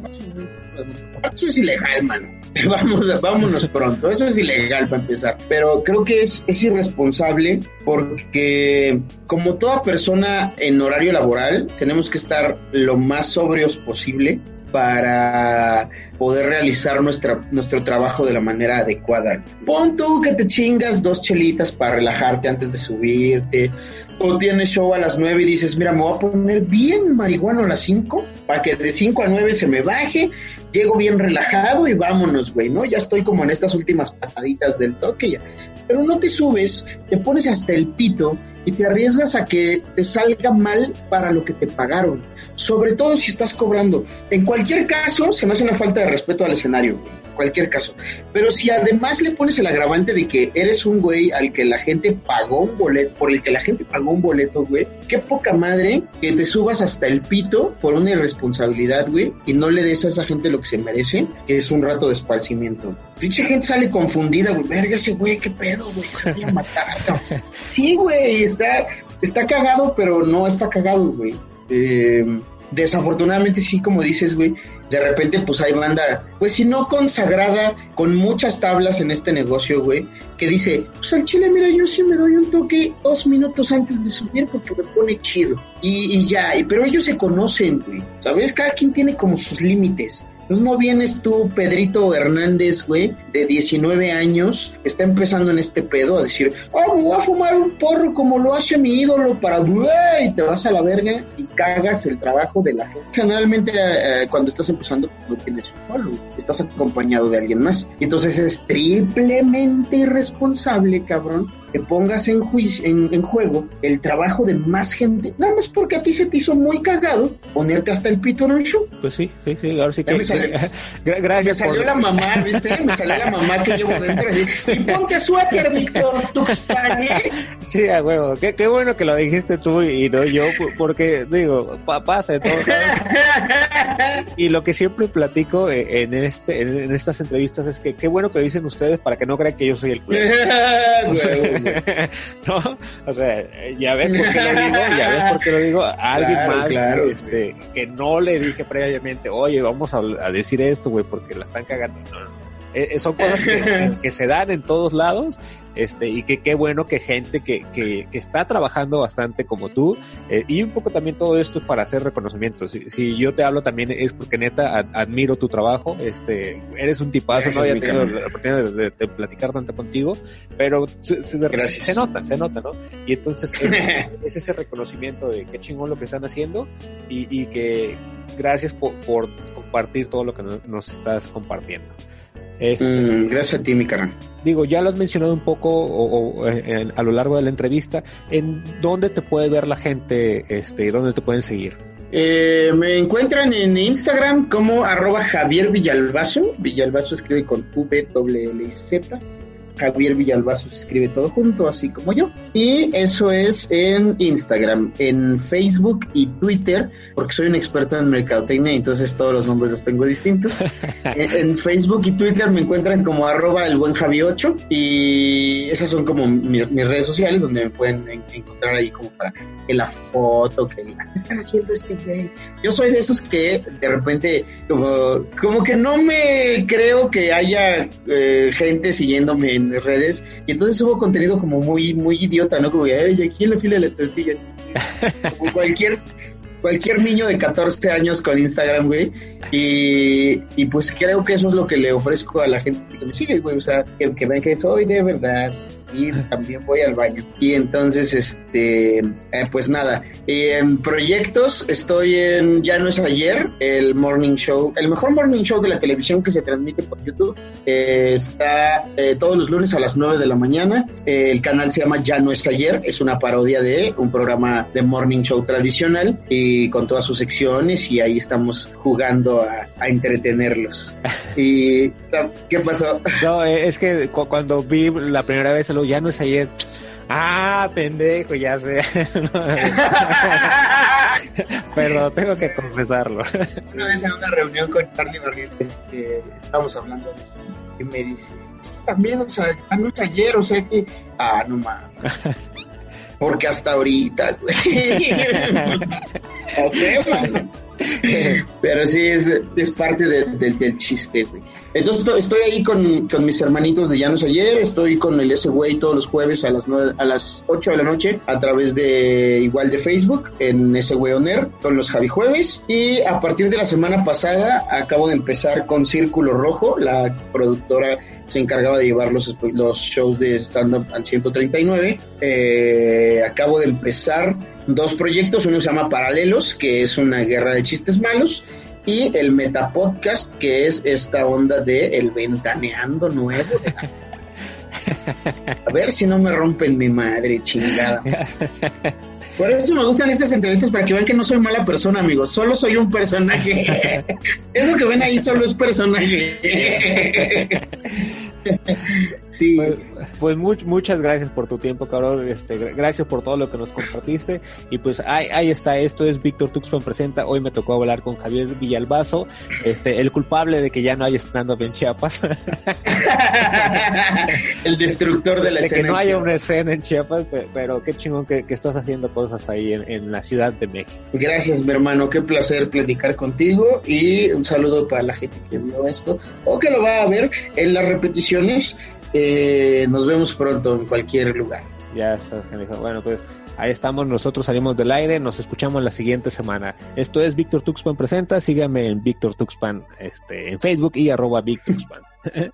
Speaker 2: eso es ilegal, mano. Vamos, vámonos pronto. Eso es ilegal para empezar. Pero creo que es, es irresponsable porque como toda persona en horario laboral, tenemos que estar lo más sobrios posible para poder realizar nuestra, nuestro trabajo de la manera adecuada. Pon tú que te chingas dos chelitas para relajarte antes de subirte, o tienes show a las nueve y dices, mira, me voy a poner bien marihuano a las cinco, para que de cinco a nueve se me baje, llego bien relajado y vámonos, güey, ¿no? Ya estoy como en estas últimas pataditas del toque ya. Pero no te subes, te pones hasta el pito y te arriesgas a que te salga mal para lo que te pagaron. Sobre todo si estás cobrando. En cualquier caso, se me hace una falta de respeto al escenario, güey. Cualquier caso. Pero si además le pones el agravante de que eres un güey al que la gente pagó un boleto, por el que la gente pagó un boleto, güey, qué poca madre que te subas hasta el pito por una irresponsabilidad, güey, y no le des a esa gente lo que se merece, que es un rato de esparcimiento. Dicha gente sale confundida, güey, verga ese güey, qué pedo, güey, se voy a matar. sí, güey, está, está cagado, pero no está cagado, güey. Eh, desafortunadamente sí, como dices, güey, de repente pues hay banda, pues si no consagrada, con muchas tablas en este negocio, güey, que dice, pues al chile, mira, yo sí me doy un toque dos minutos antes de subir porque me pone chido. Y, y ya, pero ellos se conocen, güey, ¿sabes? Cada quien tiene como sus límites. Entonces no vienes tú, Pedrito Hernández, güey, de 19 años, está empezando en este pedo a decir, oh, me voy a fumar un porro como lo hace mi ídolo para, güey, y te vas a la verga y cagas el trabajo de la gente. Generalmente eh, cuando estás empezando no tienes solo, estás acompañado de alguien más. Entonces es triplemente irresponsable, cabrón, que pongas en, juicio, en, en juego el trabajo de más gente, nada más porque a ti se te hizo muy cagado ponerte hasta el pito en un show.
Speaker 1: Pues sí, sí, sí, ahora sí que
Speaker 2: Gracias. Me salió por... la mamá, ¿viste? Me salió la mamá que llevo dentro. Y ponte suéter, Víctor, tu
Speaker 1: Sí, a huevo. Qué, qué, bueno que lo dijiste tú y no yo, porque, digo, pasa todo. y lo que siempre platico en, este, en, estas entrevistas es que qué bueno que lo dicen ustedes para que no crean que yo soy el culero. ¿No? O sea, ya ves por qué lo digo, ya ves por qué lo digo. A alguien claro, más claro, este, que no le dije previamente, oye, vamos a a decir esto, güey, porque la están cagando. No, eh, son cosas que, se dan en todos lados este, y que qué bueno que gente que, que, que, está trabajando bastante como tú, eh, y un poco también todo esto es para hacer reconocimientos. Si, si, yo te hablo también es porque neta admiro tu trabajo, este, eres un tipazo, no había tenido la oportunidad de, de, platicar tanto contigo, pero se, se, se, nota, se nota, ¿no? Y entonces es, es, ese reconocimiento de qué chingón lo que están haciendo y, y que gracias por, por, compartir todo lo que nos, nos estás compartiendo.
Speaker 2: Este, mm, gracias a ti, mi carnal.
Speaker 1: Digo, ya lo has mencionado un poco o, o, en, a lo largo de la entrevista. ¿En dónde te puede ver la gente? Este, ¿Dónde te pueden seguir?
Speaker 2: Eh, me encuentran en Instagram como arroba Javier Villalbazo. Villalbazo escribe con V, L, Z. Javier Villalbazo se escribe todo junto, así como yo. Y eso es en Instagram, en Facebook y Twitter, porque soy un experto en mercadotecnia, entonces todos los nombres los tengo distintos. en, Facebook y Twitter me encuentran como arroba el buen Javi 8 y esas son como mi, mis redes sociales donde me pueden encontrar ahí como para que la foto, que ¿qué están haciendo este? Yo soy de esos que de repente como, como que no me creo que haya eh, gente siguiéndome en redes y entonces hubo contenido como muy, muy idiota, ¿no? Como, ay, aquí en la fila de las tortillas. Como cualquier, cualquier niño de 14 años con Instagram, güey. Y, y, pues creo que eso es lo que le ofrezco a la gente que me sigue, güey. O sea, que, que vean que soy de verdad y también voy al baño. Y entonces, este, eh, pues nada, en proyectos estoy en Ya no es ayer, el morning show, el mejor morning show de la televisión que se transmite por YouTube. Eh, está eh, todos los lunes a las 9 de la mañana. Eh, el canal se llama Ya no es ayer, es una parodia de un programa de morning show tradicional y con todas sus secciones y ahí estamos jugando a, a entretenerlos. ¿Y qué pasó?
Speaker 1: No, es que cuando vi la primera vez el ya no es ayer. Ah, pendejo, ya sé. Pero tengo que confesarlo.
Speaker 2: Una vez en una reunión con Charlie Barriel, este, estábamos hablando y me dice, también, o sea, no es ayer, o sea que, ah, no mames. Porque hasta ahorita, güey. no sé, mano. Pero sí, es, es parte de, de, del chiste, güey. Entonces estoy ahí con, con, mis hermanitos de Llanos ayer, estoy con el ese güey todos los jueves a las nueve, a las 8 de la noche a través de igual de Facebook en ese güey Oner con los Javi Jueves y a partir de la semana pasada acabo de empezar con Círculo Rojo, la productora se encargaba de llevar los, los shows de stand-up al 139. Eh, acabo de empezar dos proyectos, uno se llama Paralelos, que es una guerra de chistes malos, y el Metapodcast, que es esta onda de el ventaneando nuevo. A ver si no me rompen mi madre, chingada. Por eso me gustan estas entrevistas para que vean que no soy mala persona, amigos. Solo soy un personaje. Eso que ven ahí solo es personaje.
Speaker 1: sí. Pues, pues much, muchas gracias por tu tiempo, cabrón. Este, gracias por todo lo que nos compartiste. Y pues ahí, ahí está, esto es Víctor Tuxpan presenta. Hoy me tocó hablar con Javier Villalbazo, este, el culpable de que ya no haya stand-up en Chiapas.
Speaker 2: el destructor de la
Speaker 1: de
Speaker 2: escena.
Speaker 1: Que no haya una escena en Chiapas, pero qué chingón que, que estás haciendo cosas ahí en, en, la Ciudad de México.
Speaker 2: Gracias, mi hermano. Qué placer platicar contigo y un saludo para la gente que vio esto o que lo va a ver en la repetición eh, nos vemos pronto en cualquier lugar.
Speaker 1: Ya está, Bueno, pues ahí estamos, nosotros salimos del aire, nos escuchamos la siguiente semana. Esto es Víctor Tuxpan Presenta, síganme en Víctor Tuxpan este, en Facebook y arroba Víctor Tuxpan.